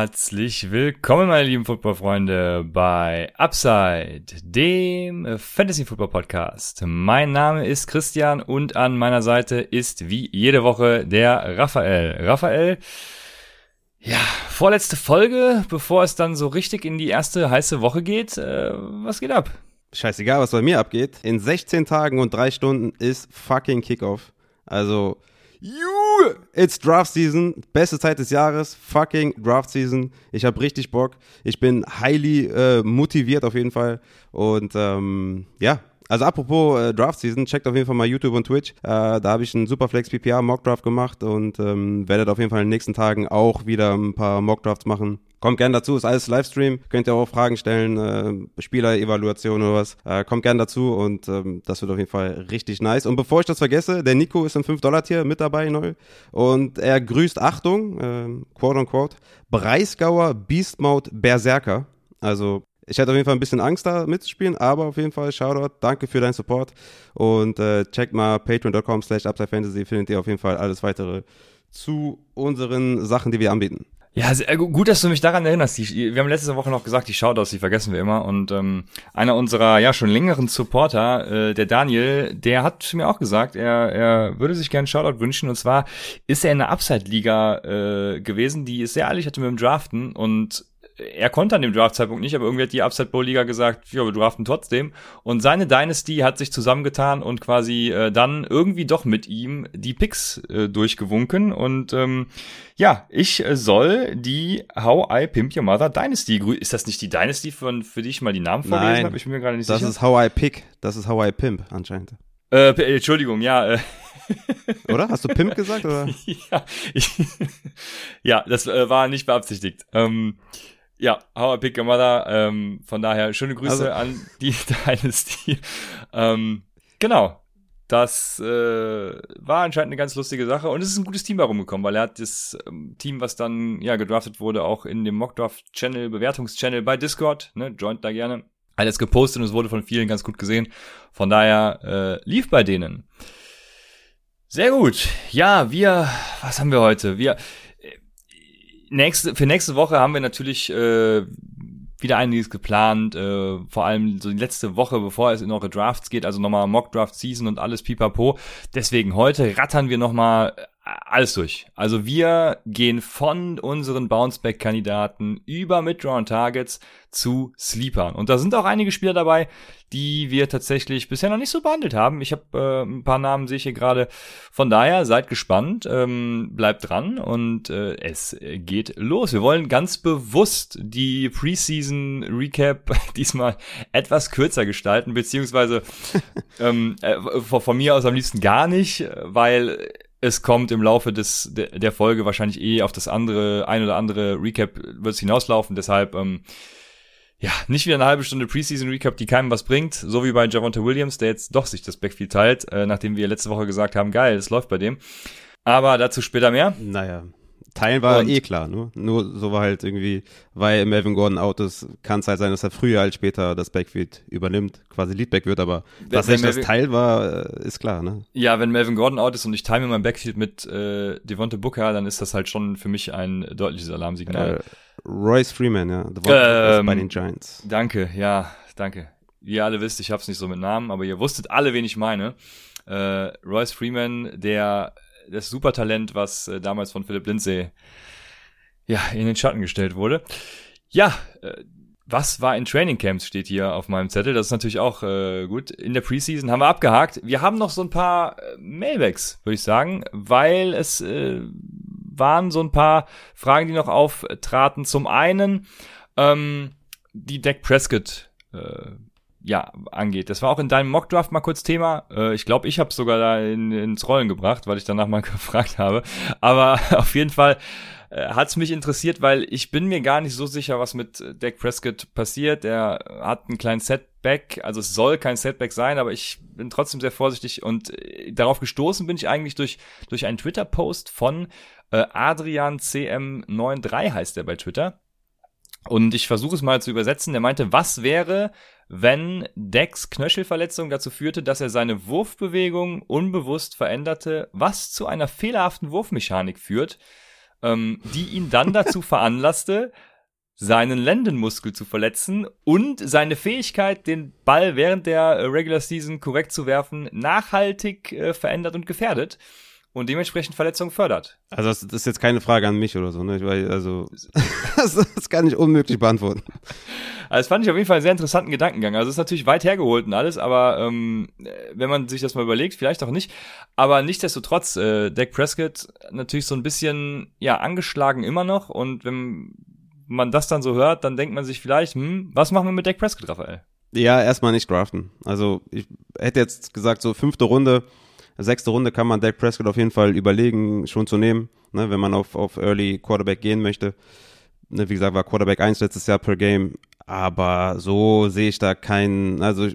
Herzlich willkommen, meine lieben Footballfreunde, bei Upside, dem Fantasy Football Podcast. Mein Name ist Christian und an meiner Seite ist wie jede Woche der Raphael. Raphael, ja, vorletzte Folge, bevor es dann so richtig in die erste heiße Woche geht. Äh, was geht ab? Scheißegal, was bei mir abgeht. In 16 Tagen und 3 Stunden ist fucking Kickoff. Also, You, it's Draft Season, beste Zeit des Jahres, fucking Draft Season. Ich habe richtig Bock. Ich bin highly äh, motiviert auf jeden Fall. Und ähm, ja, also apropos äh, Draft Season, checkt auf jeden Fall mal YouTube und Twitch. Äh, da habe ich einen Superflex PPA Mock Draft gemacht und ähm, werdet auf jeden Fall in den nächsten Tagen auch wieder ein paar Mock Drafts machen. Kommt gern dazu, ist alles Livestream. Könnt ihr auch Fragen stellen, äh, Spielerevaluation oder was. Äh, kommt gern dazu und ähm, das wird auf jeden Fall richtig nice. Und bevor ich das vergesse, der Nico ist im 5-Dollar-Tier mit dabei neu. Und er grüßt, Achtung, äh, quote unquote, Breisgauer Beast Mode Berserker. Also ich hatte auf jeden Fall ein bisschen Angst da mitzuspielen, aber auf jeden Fall Shoutout, danke für deinen Support und äh, checkt mal patreon.com slash upsidefantasy, findet ihr auf jeden Fall alles weitere zu unseren Sachen, die wir anbieten. Ja, sehr gut, dass du mich daran erinnerst. Wir haben letzte Woche noch gesagt, die Shoutouts, die vergessen wir immer. Und ähm, einer unserer ja schon längeren Supporter, äh, der Daniel, der hat mir auch gesagt, er, er würde sich gerne Shoutout wünschen. Und zwar ist er in der Upside-Liga äh, gewesen, die ist sehr ehrlich hatte mit dem Draften und er konnte an dem Draft-Zeitpunkt nicht, aber irgendwie hat die Upside Bowl Liga gesagt, ja, wir draften trotzdem. Und seine Dynasty hat sich zusammengetan und quasi äh, dann irgendwie doch mit ihm die Picks äh, durchgewunken. Und ähm, ja, ich äh, soll die How I Pimp Your Mother Dynasty Ist das nicht die Dynasty, von, für die ich mal die Namen vorgelesen habe? Ich bin mir gerade nicht das sicher. Das ist How I Pick. Das ist How I Pimp anscheinend. Äh, Entschuldigung, ja. Äh. oder? Hast du Pimp gesagt? Oder? ja, ich, ja, das äh, war nicht beabsichtigt. Ähm, ja, How I Pick Your Mother. Ähm, von daher schöne Grüße also. an die Dynasty. ähm, genau. Das äh, war anscheinend eine ganz lustige Sache und es ist ein gutes Team herumgekommen, weil er hat das ähm, Team, was dann ja gedraftet wurde, auch in dem Mockdraft-Channel, Bewertungschannel bei Discord, ne, joint da gerne, alles gepostet und es wurde von vielen ganz gut gesehen. Von daher äh, lief bei denen. Sehr gut. Ja, wir, was haben wir heute? Wir, nächste, für nächste Woche haben wir natürlich äh, wieder einiges geplant, äh, vor allem so die letzte Woche, bevor es in eure Drafts geht, also nochmal Mock Draft Season und alles pipapo. Deswegen heute rattern wir nochmal alles durch. Also wir gehen von unseren Bounceback-Kandidaten über Mid-Round-Targets zu Sleepern. Und da sind auch einige Spieler dabei, die wir tatsächlich bisher noch nicht so behandelt haben. Ich habe äh, ein paar Namen, sehe ich hier gerade. Von daher, seid gespannt, ähm, bleibt dran und äh, es geht los. Wir wollen ganz bewusst die Preseason Recap diesmal etwas kürzer gestalten, beziehungsweise ähm, äh, von, von mir aus am liebsten gar nicht, weil es kommt im Laufe des der, Folge wahrscheinlich eh auf das andere, ein oder andere Recap wird es hinauslaufen. Deshalb, ähm, ja, nicht wieder eine halbe Stunde Preseason Recap, die keinem was bringt, so wie bei Javonte Williams, der jetzt doch sich das Backfield teilt, äh, nachdem wir letzte Woche gesagt haben, geil, es läuft bei dem. Aber dazu später mehr. Naja, Teilen war und, eh klar, nur, nur so war halt irgendwie, weil Melvin Gordon out ist, kann es halt sein, dass er früher als später das Backfield übernimmt, quasi Leadback wird, aber dass echt das Teil war, äh, ist klar, ne? Ja, wenn Melvin Gordon out ist und ich teile mir mein Backfield mit äh, Devonte Booker, dann ist das halt schon für mich ein deutliches Alarmsignal. Äh, Royce Freeman, ja, ähm, bei den Giants. Danke, ja, danke. Ihr alle wisst, ich hab's nicht so mit Namen, aber ihr wusstet alle, wen ich meine. Äh, Royce Freeman, der das Supertalent, was äh, damals von Philipp Lindsay ja, in den Schatten gestellt wurde. Ja, äh, was war in Training Camps steht hier auf meinem Zettel. Das ist natürlich auch äh, gut. In der Preseason haben wir abgehakt. Wir haben noch so ein paar äh, Mailbacks, würde ich sagen, weil es äh, waren so ein paar Fragen, die noch auftraten. Zum einen ähm, die Deck Prescott äh, ja, angeht. Das war auch in deinem Mockdraft mal kurz Thema. Äh, ich glaube, ich habe sogar da in, ins Rollen gebracht, weil ich danach mal gefragt habe. Aber auf jeden Fall äh, hat's mich interessiert, weil ich bin mir gar nicht so sicher, was mit äh, Dak Prescott passiert. Er hat einen kleinen Setback, also es soll kein Setback sein, aber ich bin trotzdem sehr vorsichtig und äh, darauf gestoßen bin ich eigentlich durch, durch einen Twitter-Post von äh, Adrian CM93 heißt er bei Twitter. Und ich versuche es mal zu übersetzen. Der meinte, was wäre, wenn Decks Knöchelverletzung dazu führte, dass er seine Wurfbewegung unbewusst veränderte, was zu einer fehlerhaften Wurfmechanik führt, ähm, die ihn dann dazu veranlasste, seinen Lendenmuskel zu verletzen und seine Fähigkeit, den Ball während der Regular Season korrekt zu werfen, nachhaltig äh, verändert und gefährdet und dementsprechend Verletzungen fördert. Also das, ist jetzt keine Frage an mich oder so, ne? Ich weiß, also das, das kann ich unmöglich beantworten. Also das fand ich auf jeden Fall einen sehr interessanten Gedankengang. Also es ist natürlich weit hergeholt und alles, aber ähm, wenn man sich das mal überlegt, vielleicht auch nicht. Aber nichtsdestotrotz, äh, Dak Prescott natürlich so ein bisschen ja angeschlagen immer noch und wenn man das dann so hört, dann denkt man sich vielleicht, hm, was machen wir mit Dak Prescott, Raphael? Ja, erstmal nicht draften. Also ich hätte jetzt gesagt, so fünfte Runde, sechste Runde kann man Dak Prescott auf jeden Fall überlegen, schon zu nehmen, ne, wenn man auf, auf Early Quarterback gehen möchte. Ne, wie gesagt, war Quarterback 1 letztes Jahr per Game. Aber so sehe ich da keinen, also,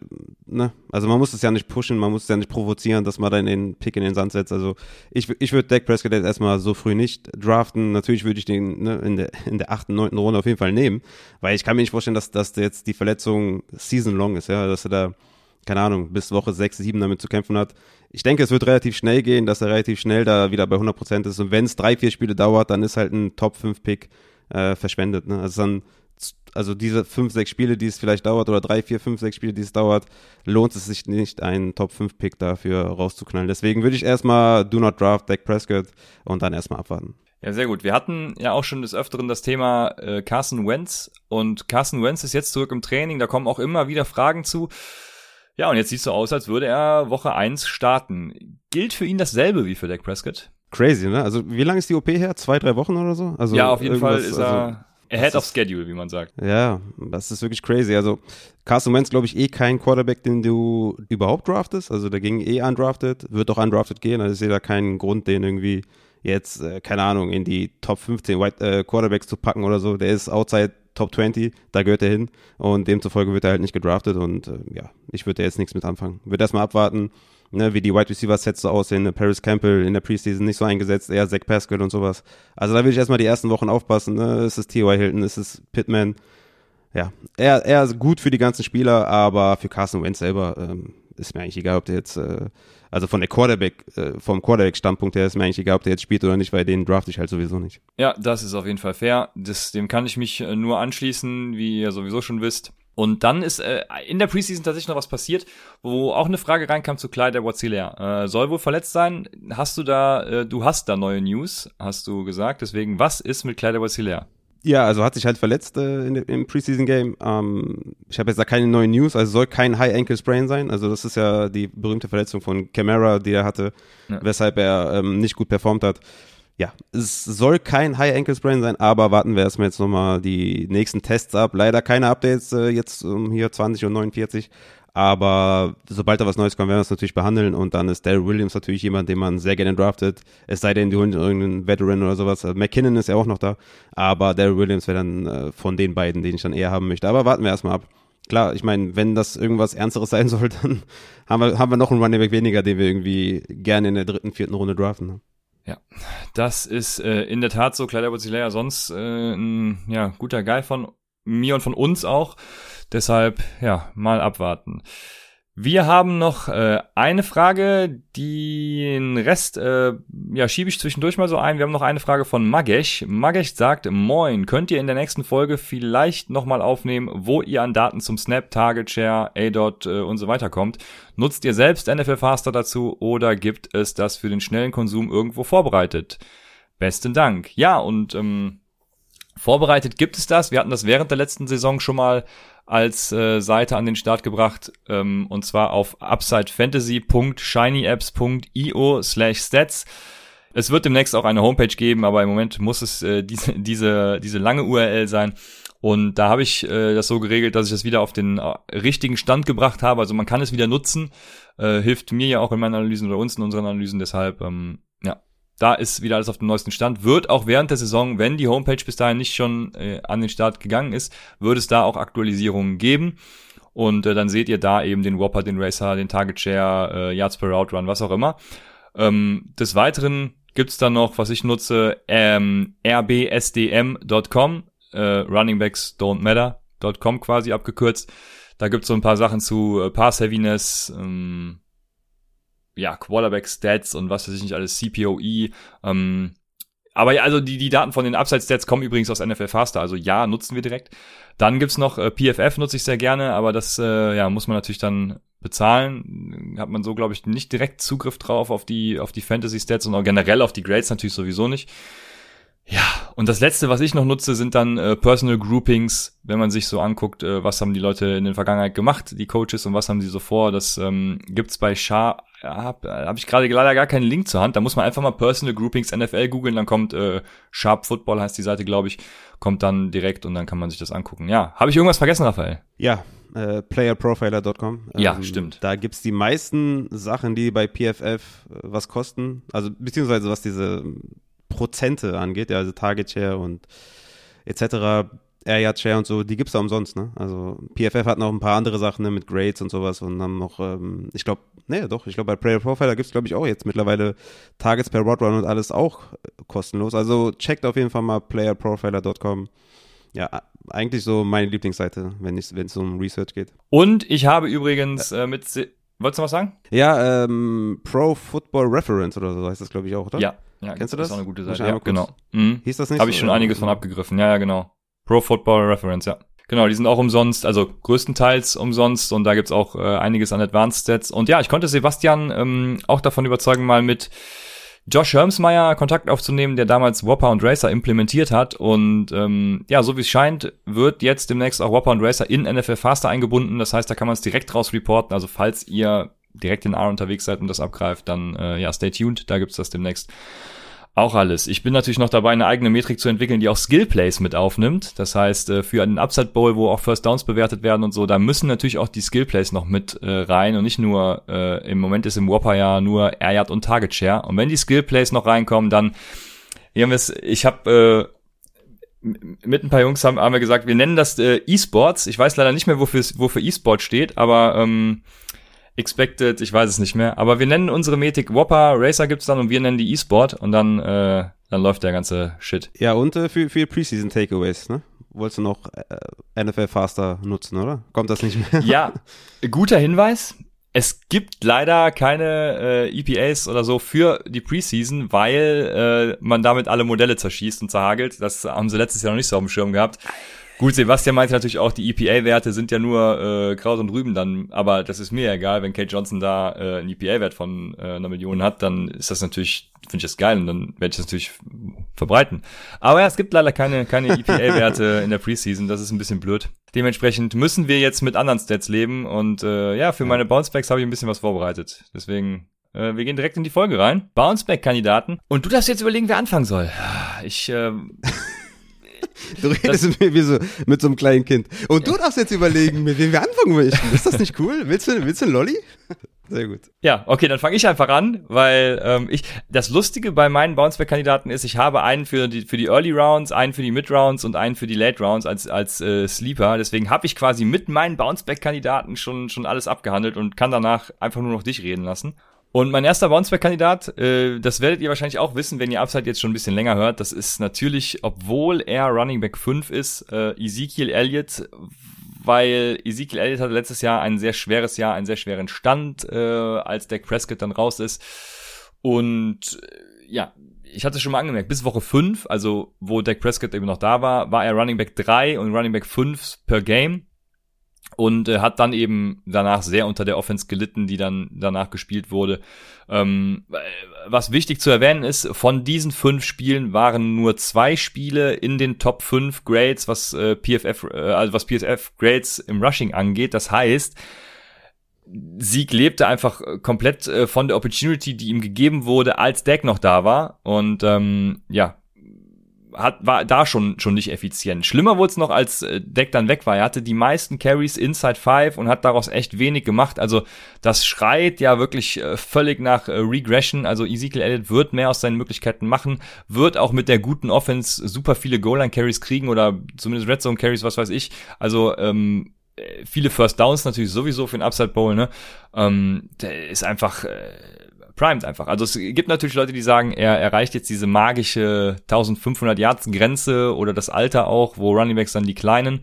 ne, also man muss es ja nicht pushen, man muss es ja nicht provozieren, dass man dann den Pick in den Sand setzt. Also ich, ich würde Dak Prescott jetzt erstmal so früh nicht draften. Natürlich würde ich den ne, in der in der achten, neunten Runde auf jeden Fall nehmen, weil ich kann mir nicht vorstellen, dass, dass jetzt die Verletzung season long ist, ja, dass er da, keine Ahnung, bis Woche sechs, sieben damit zu kämpfen hat. Ich denke, es wird relativ schnell gehen, dass er relativ schnell da wieder bei 100 Prozent ist. Und wenn es drei, vier Spiele dauert, dann ist halt ein Top-5-Pick äh, verschwendet. Ne? Also dann also diese fünf, sechs Spiele, die es vielleicht dauert, oder drei, vier, fünf, sechs Spiele, die es dauert, lohnt es sich nicht, einen Top-5-Pick dafür rauszuknallen. Deswegen würde ich erstmal Do Not Draft Dak Prescott und dann erstmal abwarten. Ja, sehr gut. Wir hatten ja auch schon des Öfteren das Thema äh, Carson Wentz und Carson Wentz ist jetzt zurück im Training, da kommen auch immer wieder Fragen zu. Ja, und jetzt sieht es so aus, als würde er Woche 1 starten. Gilt für ihn dasselbe wie für Dak Prescott? Crazy, ne? Also wie lange ist die OP her? Zwei, drei Wochen oder so? Also ja, auf jeden Fall ist er also, Ahead of schedule, wie man sagt. Ja, das ist wirklich crazy. Also Carson Wentz, glaube ich, eh kein Quarterback, den du überhaupt draftest. Also der ging eh undrafted, wird auch undrafted gehen. Also ich sehe da keinen Grund, den irgendwie jetzt, äh, keine Ahnung, in die Top 15 White, äh, Quarterbacks zu packen oder so. Der ist outside Top 20, da gehört er hin. Und demzufolge wird er halt nicht gedraftet. Und äh, ja, ich würde da jetzt nichts mit anfangen. Würde erstmal abwarten ne, wie die Wide Receiver Sets so aussehen. Ne, Paris Campbell in der Preseason nicht so eingesetzt, eher Zach Pascal und sowas. Also da will ich erstmal die ersten Wochen aufpassen. Ne? Ist es T.Y. Hilton, ist es Pittman? Ja, eher, eher gut für die ganzen Spieler, aber für Carson Wentz selber ähm, ist mir eigentlich egal, ob der jetzt, äh, also von der Quarterback, äh, vom Quarterback-Standpunkt her ist mir eigentlich egal, ob der jetzt spielt oder nicht, weil den draft ich halt sowieso nicht. Ja, das ist auf jeden Fall fair. Das, dem kann ich mich äh, nur anschließen, wie ihr sowieso schon wisst. Und dann ist äh, in der Preseason tatsächlich noch was passiert, wo auch eine Frage reinkam zu Clyde Watzilea. Äh, soll wohl verletzt sein. Hast du da, äh, du hast da neue News, hast du gesagt. Deswegen, was ist mit Clyde Watzilea? Ja, also hat sich halt verletzt äh, in, im Preseason Game. Ähm, ich habe jetzt da keine neuen News, also soll kein High Ankle Sprain sein. Also das ist ja die berühmte Verletzung von Camara, die er hatte, ja. weshalb er ähm, nicht gut performt hat ja, es soll kein High Ankle Sprain sein, aber warten wir erstmal jetzt nochmal die nächsten Tests ab. Leider keine Updates äh, jetzt um hier 20 und 49. Aber sobald da was Neues kommt, werden wir es natürlich behandeln. Und dann ist Daryl Williams natürlich jemand, den man sehr gerne draftet. Es sei denn, die holen irgendeinen Veteran oder sowas. Also McKinnon ist ja auch noch da. Aber Daryl Williams wäre dann äh, von den beiden, den ich dann eher haben möchte. Aber warten wir erstmal ab. Klar, ich meine, wenn das irgendwas Ernsteres sein soll, dann haben wir, haben wir noch einen Running Back weniger, den wir irgendwie gerne in der dritten, vierten Runde draften. Ne? Ja, das ist äh, in der Tat so. Kleider Bozilea sonst äh, ein ja, guter Guy von mir und von uns auch. Deshalb, ja, mal abwarten. Wir haben noch äh, eine Frage, den Rest äh, ja, schiebe ich zwischendurch mal so ein. Wir haben noch eine Frage von Magesh. Magesh sagt, moin, könnt ihr in der nächsten Folge vielleicht nochmal aufnehmen, wo ihr an Daten zum Snap, Target Share, A-Dot äh, und so weiter kommt? Nutzt ihr selbst NFL Faster dazu oder gibt es das für den schnellen Konsum irgendwo vorbereitet? Besten Dank. Ja, und ähm, vorbereitet gibt es das. Wir hatten das während der letzten Saison schon mal als äh, Seite an den Start gebracht ähm, und zwar auf upsidefantasy.shinyapps.io slash stats. Es wird demnächst auch eine Homepage geben, aber im Moment muss es äh, diese, diese, diese lange URL sein. Und da habe ich äh, das so geregelt, dass ich das wieder auf den äh, richtigen Stand gebracht habe. Also man kann es wieder nutzen. Äh, hilft mir ja auch in meinen Analysen oder uns in unseren Analysen. Deshalb, ähm, ja, da ist wieder alles auf dem neuesten Stand. Wird auch während der Saison, wenn die Homepage bis dahin nicht schon äh, an den Start gegangen ist, wird es da auch Aktualisierungen geben. Und äh, dann seht ihr da eben den Whopper, den Racer, den Target Share, äh, Yards per Route Run, was auch immer. Ähm, des Weiteren gibt's dann noch, was ich nutze, ähm, rbsdm.com, äh, Runningbacks quasi abgekürzt. Da gibt's so ein paar Sachen zu äh, Pass Heaviness, ähm, ja, Quarterback Stats und was weiß ich nicht alles, CPOE, ähm, aber ja, also die, die Daten von den Upside-Stats kommen übrigens aus NFL Faster, also ja, nutzen wir direkt. Dann gibt's noch äh, PFF, nutze ich sehr gerne, aber das äh, ja, muss man natürlich dann bezahlen. Hat man so, glaube ich, nicht direkt Zugriff drauf auf die, auf die Fantasy-Stats und auch generell auf die Grades natürlich sowieso nicht. Ja, und das letzte, was ich noch nutze, sind dann äh, Personal Groupings, wenn man sich so anguckt, äh, was haben die Leute in der Vergangenheit gemacht, die Coaches, und was haben sie so vor. Das ähm, gibt's bei Sharp, habe hab ich gerade leider gar keinen Link zur Hand. Da muss man einfach mal Personal Groupings NFL googeln, dann kommt äh, Sharp Football heißt die Seite, glaube ich, kommt dann direkt und dann kann man sich das angucken. Ja, habe ich irgendwas vergessen, Raphael? Ja, äh, playerprofiler.com. Ja, ähm, stimmt. Da gibt's die meisten Sachen, die bei PFF äh, was kosten, also beziehungsweise was diese Prozente angeht, ja, also Target Share und etc., Air Yard Share und so, die gibt's da umsonst, ne? Also PFF hat noch ein paar andere Sachen ne, mit Grades und sowas und dann noch, ähm, ich glaube, nee, doch, ich glaube bei Player Profiler gibt's glaube ich auch jetzt mittlerweile Targets per Rod Run und alles auch kostenlos. Also checkt auf jeden Fall mal playerprofiler.com. Ja, eigentlich so meine Lieblingsseite, wenn es wenn es um Research geht. Und ich habe übrigens äh, mit Wolltest du was sagen? Ja, ähm, Pro Football Reference oder so heißt das, glaube ich, auch, oder? Ja, ja. Kennst du das? Ist auch eine gute Seite. Ja, genau. Mhm. Hieß das nicht Habe ich schon einiges von abgegriffen. Ja, ja, genau. Pro Football Reference, ja. Genau, die sind auch umsonst, also größtenteils umsonst und da gibt's auch äh, einiges an Advanced Stats. Und ja, ich konnte Sebastian ähm, auch davon überzeugen, mal mit Josh Hermsmeyer Kontakt aufzunehmen, der damals Whopper und Racer implementiert hat. Und ähm, ja, so wie es scheint, wird jetzt demnächst auch Whopper und Racer in NFL Faster eingebunden. Das heißt, da kann man es direkt raus reporten. Also falls ihr direkt in R unterwegs seid und das abgreift, dann äh, ja, stay tuned, da gibt's das demnächst auch alles. Ich bin natürlich noch dabei, eine eigene Metrik zu entwickeln, die auch Skill Plays mit aufnimmt. Das heißt, äh, für einen Upside Bowl, wo auch First Downs bewertet werden und so, da müssen natürlich auch die Skill Plays noch mit äh, rein und nicht nur, äh, im Moment ist im Whopper ja nur Air Yard und Target Share. Und wenn die Skill Plays noch reinkommen, dann, hier haben wir es, ich habe äh, mit ein paar Jungs haben, haben wir gesagt, wir nennen das äh, E-Sports. Ich weiß leider nicht mehr, wofür wofür E-Sport steht, aber ähm, Expected, ich weiß es nicht mehr. Aber wir nennen unsere Metik Whopper, Racer gibt's dann und wir nennen die E-Sport und dann, äh, dann läuft der ganze Shit. Ja, und äh, für, für Preseason Takeaways, ne? Wolltest du noch äh, NFL Faster nutzen, oder? Kommt das nicht mehr? Ja, guter Hinweis. Es gibt leider keine äh, EPAs oder so für die Preseason, weil äh, man damit alle Modelle zerschießt und zerhagelt. Das haben sie letztes Jahr noch nicht so auf dem Schirm gehabt. Gut, Sebastian meinte natürlich auch, die EPA-Werte sind ja nur äh, Kraut und Rüben dann, aber das ist mir egal, wenn Kate Johnson da äh, einen EPA-Wert von äh, einer Million hat, dann ist das natürlich, finde ich das geil und dann werde ich das natürlich verbreiten. Aber ja, es gibt leider keine, keine EPA-Werte in der Preseason, das ist ein bisschen blöd. Dementsprechend müssen wir jetzt mit anderen Stats leben und äh, ja, für meine Bouncebacks habe ich ein bisschen was vorbereitet. Deswegen äh, wir gehen direkt in die Folge rein. Bounceback-Kandidaten. Und du darfst jetzt überlegen, wer anfangen soll. Ich äh, Du redest das, wie so, mit so einem kleinen Kind. Und du darfst jetzt überlegen, mit wem wir anfangen möchten. Ist das nicht cool? Willst du, willst du einen Lolli? Sehr gut. Ja, okay, dann fange ich einfach an, weil ähm, ich das Lustige bei meinen Bounceback-Kandidaten ist, ich habe einen für die für die Early Rounds, einen für die Mid Rounds und einen für die Late Rounds als als äh, Sleeper. Deswegen habe ich quasi mit meinen Bounceback-Kandidaten schon schon alles abgehandelt und kann danach einfach nur noch dich reden lassen. Und mein erster Bounceback-Kandidat, äh, das werdet ihr wahrscheinlich auch wissen, wenn ihr Upside jetzt schon ein bisschen länger hört, das ist natürlich, obwohl er Running Back 5 ist, äh, Ezekiel Elliott, weil Ezekiel Elliott hatte letztes Jahr ein sehr schweres Jahr, einen sehr schweren Stand, äh, als Dak Prescott dann raus ist. Und äh, ja, ich hatte schon mal angemerkt, bis Woche 5, also wo Dak Prescott eben noch da war, war er Running Back 3 und Running Back 5 per Game und äh, hat dann eben danach sehr unter der Offense gelitten, die dann danach gespielt wurde. Ähm, was wichtig zu erwähnen ist, von diesen fünf Spielen waren nur zwei Spiele in den Top 5 Grades, was äh, PFF, äh, also was PFF Grades im Rushing angeht. Das heißt, Sieg lebte einfach komplett äh, von der Opportunity, die ihm gegeben wurde, als Deck noch da war. Und ähm, ja, hat, war da schon, schon nicht effizient. Schlimmer wurde es noch, als äh, Deck dann weg war. Er hatte die meisten Carries inside five und hat daraus echt wenig gemacht. Also das schreit ja wirklich äh, völlig nach äh, Regression. Also Ezekiel Elliott wird mehr aus seinen Möglichkeiten machen, wird auch mit der guten Offense super viele Goal-Line-Carries kriegen oder zumindest Red Zone-Carries, was weiß ich. Also ähm, äh, viele First Downs natürlich sowieso für den Upside Bowl, ne? Ähm, der ist einfach äh, primed einfach. Also es gibt natürlich Leute, die sagen, er erreicht jetzt diese magische 1500 Yards Grenze oder das Alter auch, wo Running Backs dann die kleinen.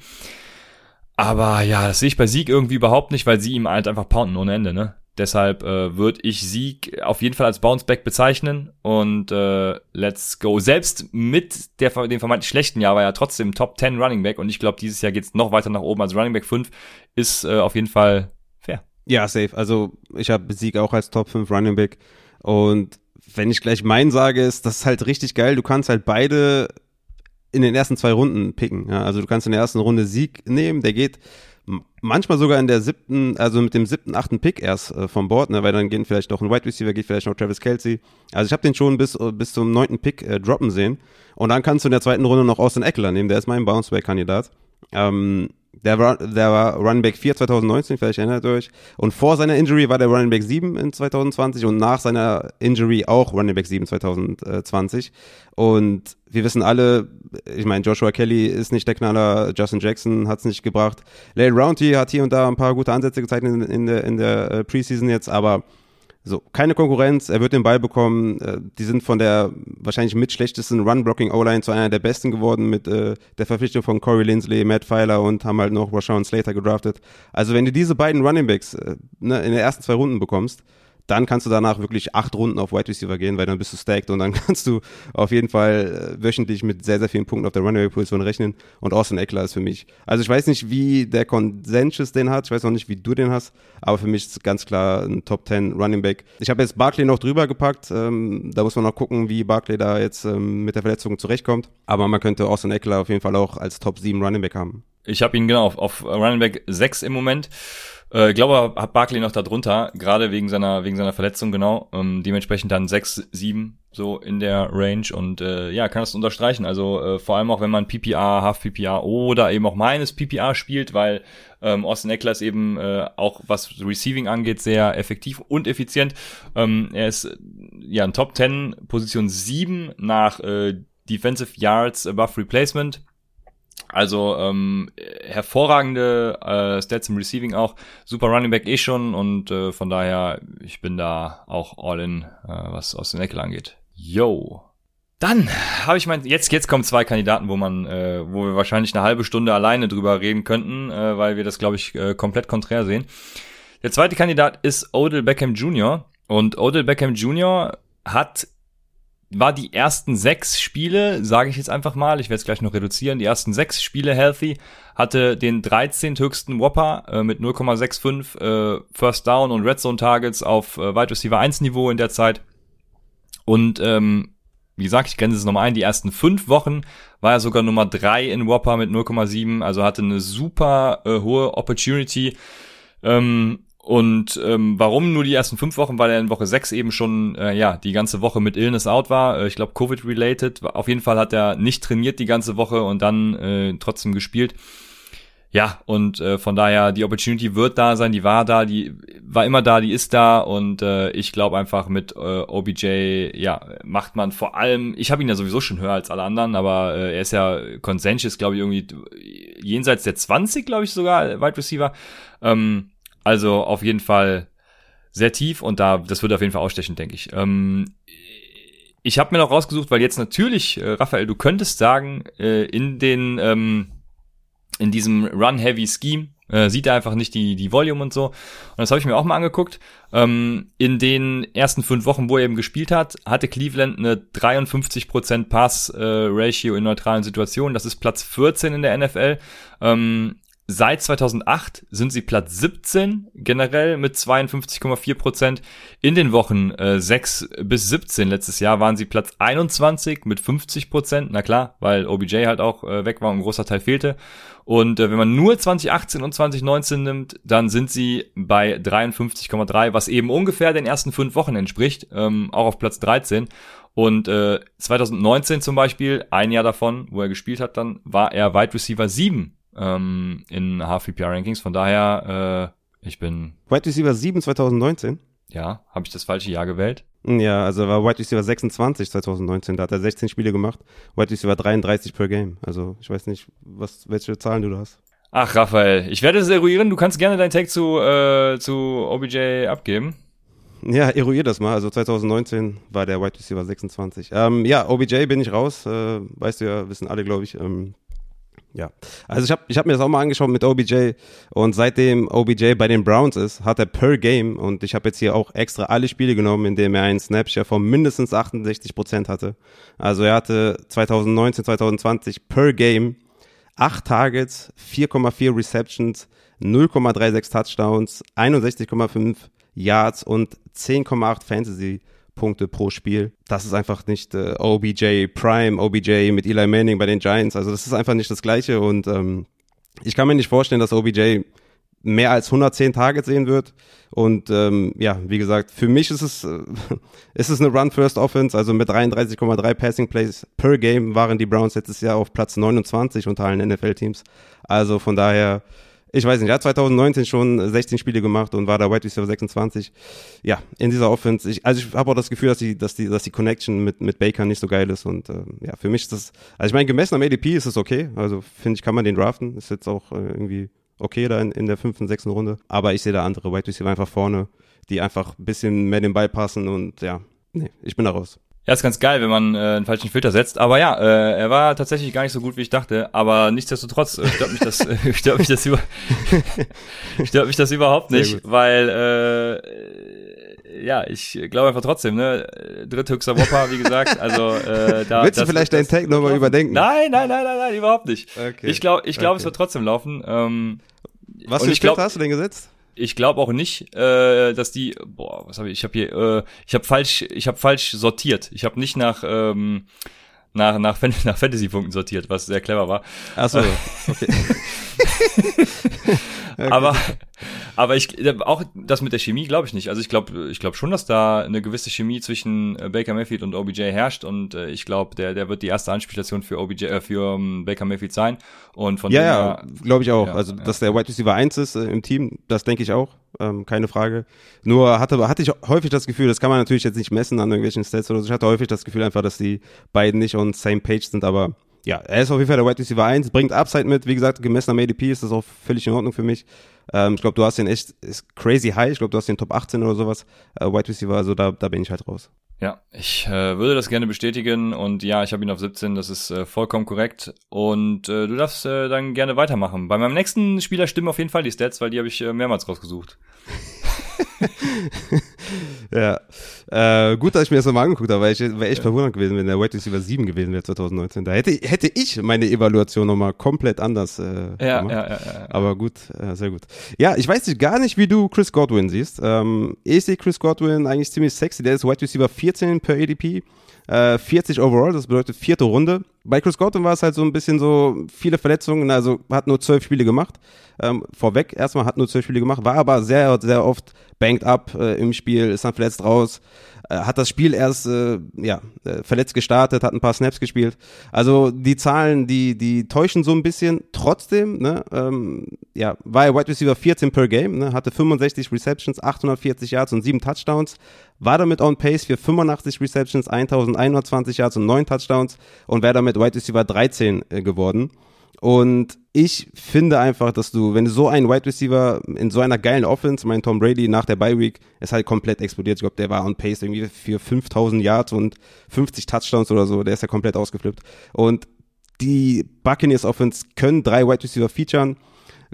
Aber ja, das sehe ich bei Sieg irgendwie überhaupt nicht, weil sie ihm halt einfach pounden ohne Ende, ne? Deshalb äh, würde ich Sieg auf jeden Fall als Bounceback bezeichnen und äh, let's go. Selbst mit der, dem vermeintlich schlechten Jahr war er trotzdem Top 10 Running Back und ich glaube, dieses Jahr geht's noch weiter nach oben. Also Running Back 5 ist äh, auf jeden Fall. Ja, safe. Also ich habe Sieg auch als Top 5 Running Back und wenn ich gleich meinen sage, ist das halt richtig geil. Du kannst halt beide in den ersten zwei Runden picken. Ja? Also du kannst in der ersten Runde Sieg nehmen, der geht manchmal sogar in der siebten, also mit dem siebten, achten Pick erst äh, vom Board, ne, weil dann gehen vielleicht auch ein Wide Receiver, geht vielleicht noch Travis Kelsey. Also ich habe den schon bis, bis zum neunten Pick äh, droppen sehen. Und dann kannst du in der zweiten Runde noch Austin Eckler nehmen, der ist mein Bounceback-Kandidat. Ähm, der war, der war Running Back 4 2019, vielleicht erinnert ihr euch. Und vor seiner Injury war der Running Back 7 in 2020 und nach seiner Injury auch Running Back 7 2020. Und wir wissen alle, ich meine, Joshua Kelly ist nicht der Knaller, Justin Jackson hat es nicht gebracht. Larry Rounty hat hier und da ein paar gute Ansätze gezeigt in, in der, in der äh, Preseason jetzt, aber so, keine Konkurrenz, er wird den Ball bekommen. Äh, die sind von der wahrscheinlich mit schlechtesten Run-Blocking-O-Line zu einer der besten geworden mit äh, der Verpflichtung von Corey Lindsley, Matt Pfeiler und haben halt noch Rashawn Slater gedraftet. Also wenn du diese beiden Running Backs äh, ne, in den ersten zwei Runden bekommst, dann kannst du danach wirklich acht Runden auf Wide Receiver gehen, weil dann bist du stacked und dann kannst du auf jeden Fall äh, wöchentlich mit sehr, sehr vielen Punkten auf der Runaway-Position rechnen. Und Austin Eckler ist für mich. Also ich weiß nicht, wie der Consensus den hat, ich weiß auch nicht, wie du den hast, aber für mich ist ganz klar ein Top 10 Running Back. Ich habe jetzt Barkley noch drüber gepackt, ähm, da muss man noch gucken, wie Barkley da jetzt ähm, mit der Verletzung zurechtkommt. Aber man könnte Austin Eckler auf jeden Fall auch als Top 7 Running Back haben. Ich habe ihn genau auf, auf Running Back 6 im Moment. Äh, ich glaube, hat Barkley noch da drunter, gerade wegen seiner, wegen seiner Verletzung, genau. Ähm, dementsprechend dann 6, 7 so in der Range und äh, ja, kann das unterstreichen. Also äh, vor allem auch, wenn man PPR, Half PPR oder eben auch meines PPR spielt, weil ähm, Austin Eckler ist eben äh, auch, was Receiving angeht, sehr effektiv und effizient. Ähm, er ist ja ein Top 10, Position 7 nach äh, Defensive Yards above Replacement also ähm, hervorragende äh, Stats im Receiving auch, super Running Back eh schon und äh, von daher, ich bin da auch all in, äh, was aus den Eckel angeht. Yo. Dann habe ich mein, jetzt jetzt kommen zwei Kandidaten, wo man, äh, wo wir wahrscheinlich eine halbe Stunde alleine drüber reden könnten, äh, weil wir das glaube ich äh, komplett konträr sehen. Der zweite Kandidat ist Odell Beckham Jr. und Odell Beckham Jr. hat war die ersten sechs Spiele, sage ich jetzt einfach mal, ich werde es gleich noch reduzieren, die ersten sechs Spiele healthy, hatte den 13. höchsten Whopper äh, mit 0,65 äh, First Down und Red Zone Targets auf äh, Wide Receiver 1 Niveau in der Zeit. Und ähm, wie gesagt, ich grenze es nochmal ein, die ersten fünf Wochen war er sogar Nummer drei in Whopper mit 0,7, also hatte eine super äh, hohe Opportunity. Ähm, und ähm, warum nur die ersten fünf Wochen? Weil er in Woche sechs eben schon äh, ja die ganze Woche mit Illness out war. Äh, ich glaube Covid-related. Auf jeden Fall hat er nicht trainiert die ganze Woche und dann äh, trotzdem gespielt. Ja, und äh, von daher, die Opportunity wird da sein, die war da, die war immer da, die ist da und äh, ich glaube einfach mit äh, OBJ, ja, macht man vor allem, ich habe ihn ja sowieso schon höher als alle anderen, aber äh, er ist ja Consensus, glaube ich, irgendwie jenseits der 20, glaube ich sogar, Wide Receiver. Ähm, also auf jeden Fall sehr tief und da, das wird auf jeden Fall ausstechen, denke ich. Ähm, ich habe mir noch rausgesucht, weil jetzt natürlich, äh, Raphael, du könntest sagen, äh, in den, ähm, in diesem Run-Heavy-Scheme äh, sieht er einfach nicht die, die Volume und so. Und das habe ich mir auch mal angeguckt. Ähm, in den ersten fünf Wochen, wo er eben gespielt hat, hatte Cleveland eine 53% Pass-Ratio äh, in neutralen Situationen. Das ist Platz 14 in der NFL. Ähm, Seit 2008 sind sie Platz 17 generell mit 52,4 Prozent. In den Wochen äh, 6 bis 17 letztes Jahr waren sie Platz 21 mit 50 Prozent. Na klar, weil OBJ halt auch äh, weg war und ein großer Teil fehlte. Und äh, wenn man nur 2018 und 2019 nimmt, dann sind sie bei 53,3, was eben ungefähr den ersten fünf Wochen entspricht, ähm, auch auf Platz 13. Und äh, 2019 zum Beispiel, ein Jahr davon, wo er gespielt hat, dann war er Wide Receiver 7 ähm, in HVPR-Rankings. Von daher, äh, ich bin. Wide Receiver 7 2019? Ja, habe ich das falsche Jahr gewählt? Ja, also war Wide Receiver 26 2019, da hat er 16 Spiele gemacht. Wide Receiver 33 per Game. Also ich weiß nicht, was, welche Zahlen du da hast. Ach, Raphael, ich werde es eruieren. Du kannst gerne deinen Tag zu, äh, zu OBJ abgeben. Ja, eruier das mal. Also 2019 war der Wide Receiver 26. Ähm, ja, OBJ bin ich raus. Äh, weißt du ja, wissen alle, glaube ich. Ähm, ja, also ich habe ich hab mir das auch mal angeschaut mit OBJ und seitdem OBJ bei den Browns ist, hat er per Game und ich habe jetzt hier auch extra alle Spiele genommen, in denen er einen Snapshare von mindestens 68 Prozent hatte. Also er hatte 2019, 2020 per Game 8 Targets, 4,4 Receptions, 0,36 Touchdowns, 61,5 Yards und 10,8 Fantasy Punkte pro Spiel. Das ist einfach nicht äh, OBJ Prime, OBJ mit Eli Manning bei den Giants. Also das ist einfach nicht das Gleiche und ähm, ich kann mir nicht vorstellen, dass OBJ mehr als 110 Targets sehen wird. Und ähm, ja, wie gesagt, für mich ist es, äh, ist es eine Run-First-Offense. Also mit 33,3 Passing Plays per Game waren die Browns letztes Jahr auf Platz 29 unter allen NFL-Teams. Also von daher ich weiß nicht, er hat 2019 schon 16 Spiele gemacht und war da White Receiver 26. Ja, in dieser Offense. Ich, also ich habe auch das Gefühl, dass die, dass die, dass die Connection mit, mit Baker nicht so geil ist. Und äh, ja, für mich ist das, also ich meine, gemessen am ADP ist es okay. Also finde ich, kann man den draften. Ist jetzt auch äh, irgendwie okay da in, in der fünften, sechsten Runde. Aber ich sehe da andere White Receiver einfach vorne, die einfach ein bisschen mehr den Ball passen und ja, nee, ich bin da raus. Ja, ist ganz geil, wenn man äh, einen falschen Filter setzt. Aber ja, äh, er war tatsächlich gar nicht so gut, wie ich dachte. Aber nichtsdestotrotz äh, stört mich das, äh, stört mich das über, stört mich das überhaupt nicht, weil äh, ja, ich glaube einfach trotzdem, ne, dritthöchster Whopper, wie gesagt. Also äh, da. Willst du vielleicht deinen Tag nochmal überdenken? Nein, nein, nein, nein, nein, überhaupt nicht. Okay. Ich glaube, ich glaube, okay. es wird trotzdem laufen. Ähm, Was für ein Filter hast du denn gesetzt? Ich glaube auch nicht, äh, dass die, boah, was habe ich? Ich habe hier, äh, ich habe falsch, ich habe falsch sortiert. Ich habe nicht nach ähm, nach nach, nach Fantasy-Punkten sortiert, was sehr clever war. Ach so, okay. okay. Aber aber ich auch das mit der Chemie glaube ich nicht. Also ich glaube ich glaube schon, dass da eine gewisse Chemie zwischen äh, Baker Mayfield und OBJ herrscht und äh, ich glaube, der der wird die erste Anspielstation für OBJ äh, für um, Baker Mayfield sein und von Ja, ja, glaube ich auch. Ja, also, dass der Wide Receiver 1 ist äh, im Team, das denke ich auch. Ähm, keine Frage. Nur hatte, hatte ich häufig das Gefühl, das kann man natürlich jetzt nicht messen an irgendwelchen Stats oder so. Ich hatte häufig das Gefühl einfach, dass die beiden nicht on same page sind, aber ja, er ist auf jeden Fall der Wide Receiver 1, bringt Upside mit. Wie gesagt, gemessen am ADP ist das auch völlig in Ordnung für mich. Ähm, ich glaube, du hast den echt, ist crazy high. Ich glaube, du hast den Top 18 oder sowas, äh, Wide Receiver, also da, da bin ich halt raus. Ja, ich äh, würde das gerne bestätigen und ja, ich habe ihn auf 17, das ist äh, vollkommen korrekt und äh, du darfst äh, dann gerne weitermachen. Bei meinem nächsten Spieler stimmen auf jeden Fall die Stats, weil die habe ich äh, mehrmals rausgesucht. ja. Äh, gut, dass ich mir das nochmal angeguckt habe, weil ich wäre echt ja. verwundert gewesen, wenn der White Receiver 7 gewesen wäre 2019. Da hätte, hätte ich meine Evaluation nochmal komplett anders äh, ja, gemacht. Ja, ja, ja, Aber gut, äh, sehr gut. Ja, ich weiß gar nicht, wie du Chris Godwin siehst. Ähm, ich sehe Chris Godwin eigentlich ziemlich sexy. Der ist White Receiver 14 per ADP. 40 äh, overall, das bedeutet vierte Runde. Bei Chris Godwin war es halt so ein bisschen so viele Verletzungen, also hat nur zwölf Spiele gemacht. Ähm, vorweg erstmal hat nur zwölf Spiele gemacht, war aber sehr, sehr oft banked up äh, im Spiel, ist dann verletzt raus, äh, hat das Spiel erst äh, ja, äh, verletzt gestartet, hat ein paar Snaps gespielt. Also die Zahlen, die, die täuschen so ein bisschen. Trotzdem, ne, ähm, ja, war er Wide Receiver 14 per Game, ne, hatte 65 Receptions, 840 Yards und 7 Touchdowns, war damit on pace für 85 Receptions, 1120 Yards und 9 Touchdowns und wäre damit Wide Receiver 13 äh, geworden. Und ich finde einfach, dass du, wenn du so einen Wide Receiver in so einer geilen Offense, mein Tom Brady nach der Bye Week, ist halt komplett explodiert. Ich glaube, der war on pace irgendwie für 5000 Yards und 50 Touchdowns oder so. Der ist ja komplett ausgeflippt. Und die Buccaneers Offense können drei Wide Receiver featuren.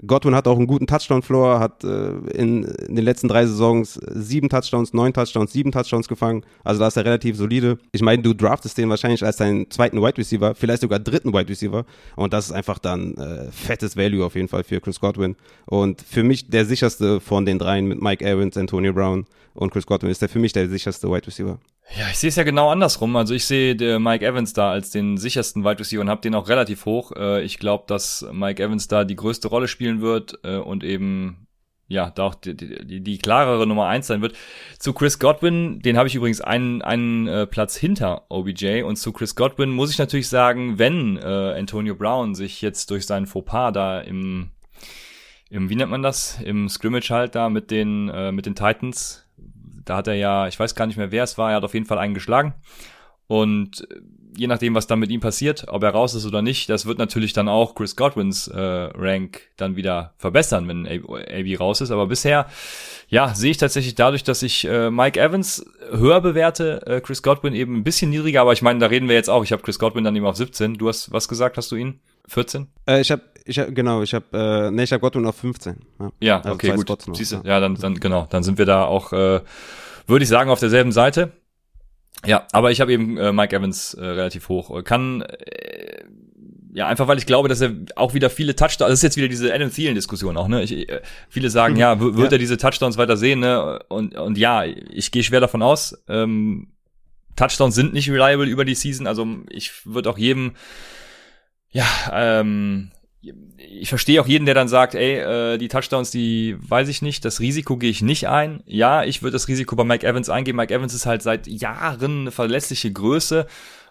Godwin hat auch einen guten Touchdown-Floor, hat äh, in, in, den letzten drei Saisons sieben Touchdowns, neun Touchdowns, sieben Touchdowns gefangen. Also da ist er relativ solide. Ich meine, du draftest den wahrscheinlich als deinen zweiten Wide Receiver, vielleicht sogar dritten Wide Receiver. Und das ist einfach dann äh, fettes Value auf jeden Fall für Chris Godwin. Und für mich der sicherste von den dreien mit Mike Evans, Antonio Brown und Chris Godwin ist der für mich der sicherste Wide Receiver. Ja, ich sehe es ja genau andersrum. Also ich sehe Mike Evans da als den sichersten Wide Receiver und habe den auch relativ hoch. Äh, ich glaube, dass Mike Evans da die größte Rolle spielen wird äh, und eben ja, da auch die, die, die klarere Nummer eins sein wird. Zu Chris Godwin, den habe ich übrigens einen, einen äh, Platz hinter OBJ und zu Chris Godwin muss ich natürlich sagen, wenn äh, Antonio Brown sich jetzt durch seinen Fauxpas da im, im, wie nennt man das, im Scrimmage halt da mit den, äh, mit den Titans, da hat er ja, ich weiß gar nicht mehr, wer es war, er hat auf jeden Fall einen geschlagen und je nachdem, was dann mit ihm passiert, ob er raus ist oder nicht, das wird natürlich dann auch Chris Godwins äh, Rank dann wieder verbessern, wenn AB raus ist. Aber bisher, ja, sehe ich tatsächlich dadurch, dass ich äh, Mike Evans höher bewerte, äh, Chris Godwin eben ein bisschen niedriger. Aber ich meine, da reden wir jetzt auch. Ich habe Chris Godwin dann eben auf 17. Du hast was gesagt, hast du ihn? 14? Äh, ich habe ich hab, genau, ich habe äh, nee, ich habe Godwin auf 15. Ja, ja also okay, gut. Siehst du, ja. ja, dann dann genau, dann sind wir da auch äh, würde ich sagen auf derselben Seite. Ja, aber ich habe eben äh, Mike Evans äh, relativ hoch. Kann äh, ja einfach, weil ich glaube, dass er auch wieder viele Touchdowns. Das ist jetzt wieder diese Adam Thielen Diskussion auch. Ne, ich, äh, viele sagen, mhm. ja, wird ja. er diese Touchdowns weiter sehen? Ne, und und ja, ich gehe schwer davon aus. Ähm, Touchdowns sind nicht reliable über die Season. Also ich würde auch jedem ja, ähm, ich verstehe auch jeden, der dann sagt, ey, äh, die Touchdowns, die weiß ich nicht, das Risiko gehe ich nicht ein. Ja, ich würde das Risiko bei Mike Evans eingehen. Mike Evans ist halt seit Jahren eine verlässliche Größe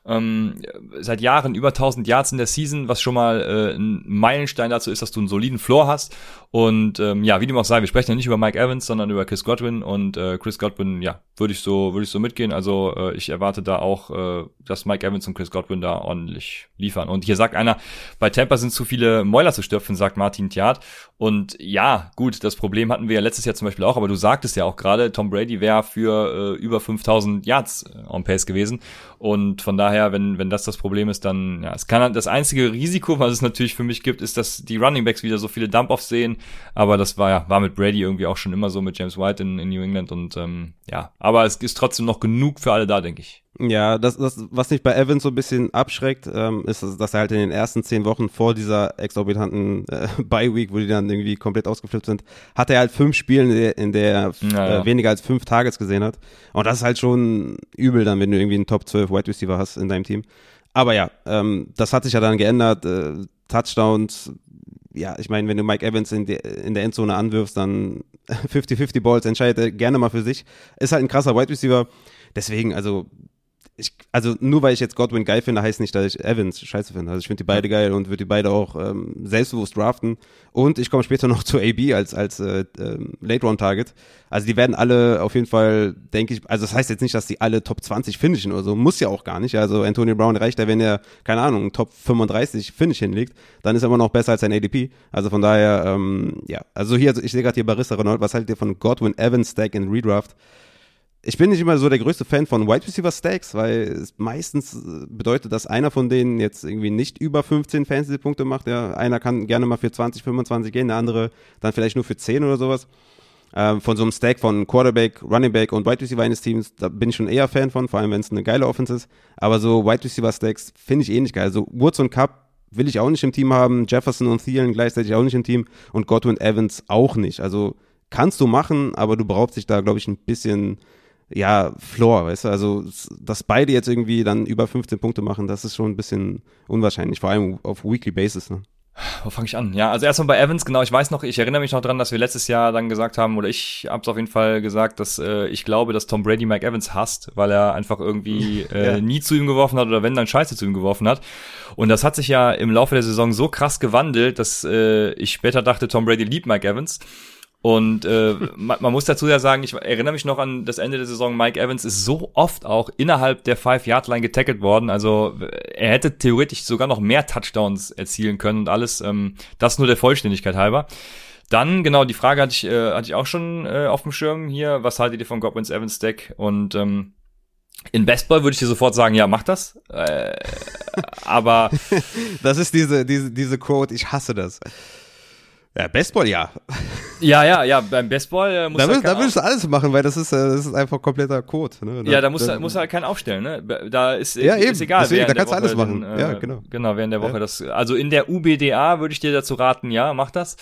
ähm, seit Jahren über 1000 Yards in der Season, was schon mal äh, ein Meilenstein dazu ist, dass du einen soliden Floor hast. Und ähm, ja, wie dem auch sei, wir sprechen ja nicht über Mike Evans, sondern über Chris Godwin. Und äh, Chris Godwin, ja, würde ich so würde ich so mitgehen. Also äh, ich erwarte da auch, äh, dass Mike Evans und Chris Godwin da ordentlich liefern. Und hier sagt einer, bei Tampa sind zu viele Mäuler zu stopfen, sagt Martin Thiat. Und ja, gut, das Problem hatten wir ja letztes Jahr zum Beispiel auch, aber du sagtest ja auch gerade, Tom Brady wäre für äh, über 5000 Yards äh, on Pace gewesen. Und von daher, wenn, wenn das das Problem ist, dann, ja, es kann, das einzige Risiko, was es natürlich für mich gibt, ist, dass die Running Backs wieder so viele Dump-Offs sehen. Aber das war ja, war mit Brady irgendwie auch schon immer so mit James White in, in New England und, ähm, ja. Aber es ist trotzdem noch genug für alle da, denke ich. Ja, das, das, was mich bei Evans so ein bisschen abschreckt, ähm, ist, dass er halt in den ersten zehn Wochen vor dieser exorbitanten äh, Bye-Week, wo die dann irgendwie komplett ausgeflippt sind, hat er halt fünf Spiele, in der, in der naja. äh, weniger als fünf Targets gesehen hat. Und das ist halt schon übel dann, wenn du irgendwie einen Top 12 Wide Receiver hast in deinem Team. Aber ja, ähm, das hat sich ja dann geändert. Äh, Touchdowns, ja, ich meine, wenn du Mike Evans in, de, in der Endzone anwirfst, dann 50-50 Balls entscheidet er gerne mal für sich. Ist halt ein krasser Wide Receiver. Deswegen, also ich, also nur weil ich jetzt Godwin geil finde, heißt nicht, dass ich Evans scheiße finde. Also ich finde die beide geil und würde die beide auch ähm, selbstbewusst draften. Und ich komme später noch zu AB als, als äh, äh, Late-Round-Target. Also die werden alle auf jeden Fall, denke ich, also das heißt jetzt nicht, dass die alle Top 20 finishen oder so. Muss ja auch gar nicht. Also Antonio Brown reicht ja, wenn er, keine Ahnung, Top 35 Finish hinlegt, dann ist er immer noch besser als sein ADP. Also von daher, ähm, ja. Also hier, also ich sehe gerade hier Barista Renault, was haltet ihr von Godwin Evans Stack in Redraft? Ich bin nicht immer so der größte Fan von Wide Receiver Stacks, weil es meistens äh, bedeutet, dass einer von denen jetzt irgendwie nicht über 15 Fantasy-Punkte macht. Ja, einer kann gerne mal für 20, 25 gehen, der andere dann vielleicht nur für 10 oder sowas. Ähm, von so einem Stack von Quarterback, Running Back und Wide Receiver eines Teams, da bin ich schon eher Fan von, vor allem wenn es eine geile Offense ist. Aber so Wide Receiver Stacks finde ich eh nicht geil. Also Woods und Cup will ich auch nicht im Team haben, Jefferson und Thielen gleichzeitig auch nicht im Team und Godwin Evans auch nicht. Also kannst du machen, aber du brauchst dich da, glaube ich, ein bisschen ja, Floor, weißt du, also dass beide jetzt irgendwie dann über 15 Punkte machen, das ist schon ein bisschen unwahrscheinlich, vor allem auf Weekly Basis. Ne? Wo fange ich an? Ja, also erstmal bei Evans, genau, ich weiß noch, ich erinnere mich noch dran, dass wir letztes Jahr dann gesagt haben, oder ich habe es auf jeden Fall gesagt, dass äh, ich glaube, dass Tom Brady Mike Evans hasst, weil er einfach irgendwie äh, ja. nie zu ihm geworfen hat oder wenn dann Scheiße zu ihm geworfen hat. Und das hat sich ja im Laufe der Saison so krass gewandelt, dass äh, ich später dachte, Tom Brady liebt Mike Evans. Und äh, man, man, muss dazu ja sagen, ich erinnere mich noch an das Ende der Saison, Mike Evans ist so oft auch innerhalb der Five-Yard-Line getackelt worden. Also er hätte theoretisch sogar noch mehr Touchdowns erzielen können und alles. Ähm, das nur der Vollständigkeit halber. Dann, genau, die Frage hatte ich, äh, hatte ich auch schon äh, auf dem Schirm hier. Was haltet ihr von Godwins Evans Deck? Und ähm, in Bestball würde ich dir sofort sagen, ja, mach das. Äh, aber das ist diese, diese, diese Quote, ich hasse das. Ja, Bestball, ja. Ja, ja, ja, beim Bestball äh, muss da, will, da willst du alles machen, weil das ist, äh, das ist einfach kompletter Code. Ne? Da, ja, da muss, da, muss halt keinen aufstellen, ne? Da ist, ja, eben. ist egal. Deswegen, da kannst du alles machen. Den, äh, ja, genau. Genau, während der Woche ja. das. Also in der UBDA würde ich dir dazu raten, ja, mach das.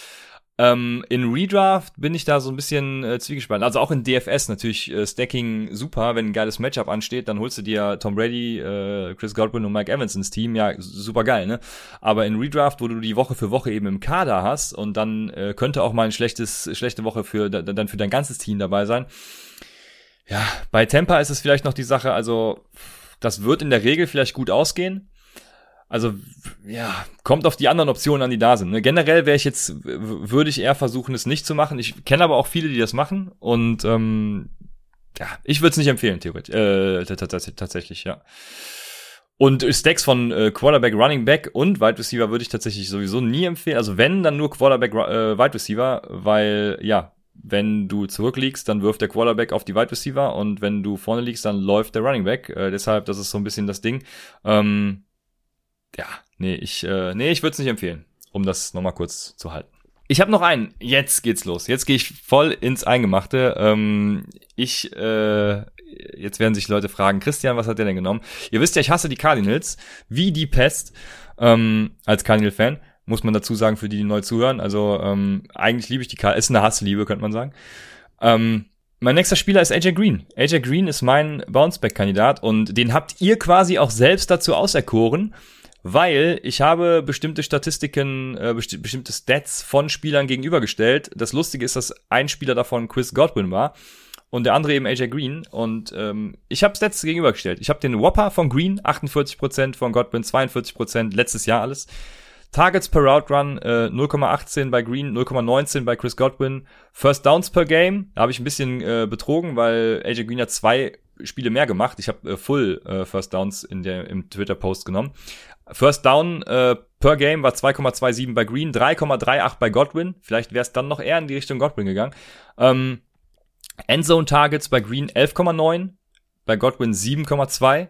Ähm, in Redraft bin ich da so ein bisschen äh, zwiegespannt. Also auch in DFS natürlich äh, Stacking super, wenn ein geiles Matchup ansteht, dann holst du dir Tom Brady, äh, Chris Godwin und Mike Evans ins Team, ja, super geil, ne? Aber in Redraft, wo du die Woche für Woche eben im Kader hast und dann äh, könnte auch mal ein schlechtes, schlechte Woche für dann für dein ganzes Team dabei sein. Ja, bei Tampa ist es vielleicht noch die Sache, also das wird in der Regel vielleicht gut ausgehen. Also, ja, kommt auf die anderen Optionen an, die da sind. Ne? Generell wäre ich jetzt, würde ich eher versuchen, es nicht zu machen. Ich kenne aber auch viele, die das machen. Und ähm, ja, ich würde es nicht empfehlen, theoretisch. Äh, tatsächlich, ja. Und Stacks von äh, Quarterback, Running Back und Wide Receiver würde ich tatsächlich sowieso nie empfehlen. Also wenn, dann nur Quarterback, äh, Wide Receiver, weil ja, wenn du zurückliegst, dann wirft der Quarterback auf die Wide Receiver und wenn du vorne liegst, dann läuft der Running Back. Äh, deshalb, das ist so ein bisschen das Ding. Ähm, ja, nee, ich, äh, nee, ich würde es nicht empfehlen, um das nochmal kurz zu halten. Ich habe noch einen. Jetzt geht's los. Jetzt gehe ich voll ins Eingemachte. Ähm, ich, äh, jetzt werden sich Leute fragen, Christian, was hat der denn genommen? Ihr wisst ja, ich hasse die Cardinals, wie die Pest, ähm, als Cardinal-Fan. Muss man dazu sagen, für die, die neu zuhören. Also ähm, eigentlich liebe ich die Cardinals. Ist eine Hassliebe, könnte man sagen. Ähm, mein nächster Spieler ist AJ Green. AJ Green ist mein Bounceback-Kandidat und den habt ihr quasi auch selbst dazu auserkoren weil ich habe bestimmte Statistiken, äh, besti bestimmte Stats von Spielern gegenübergestellt. Das Lustige ist, dass ein Spieler davon Chris Godwin war und der andere eben AJ Green. Und ähm, ich habe Stats gegenübergestellt. Ich habe den Whopper von Green, 48%, von Godwin 42%, letztes Jahr alles. Targets per Route Run äh, 0,18 bei Green, 0,19 bei Chris Godwin. First Downs per Game, da habe ich ein bisschen äh, betrogen, weil AJ Green hat zwei Spiele mehr gemacht. Ich habe äh, Full äh, First Downs in der im Twitter Post genommen. First Down äh, per Game war 2,27 bei Green, 3,38 bei Godwin. Vielleicht wäre es dann noch eher in die Richtung Godwin gegangen. Ähm, Endzone Targets bei Green 11,9, bei Godwin 7,2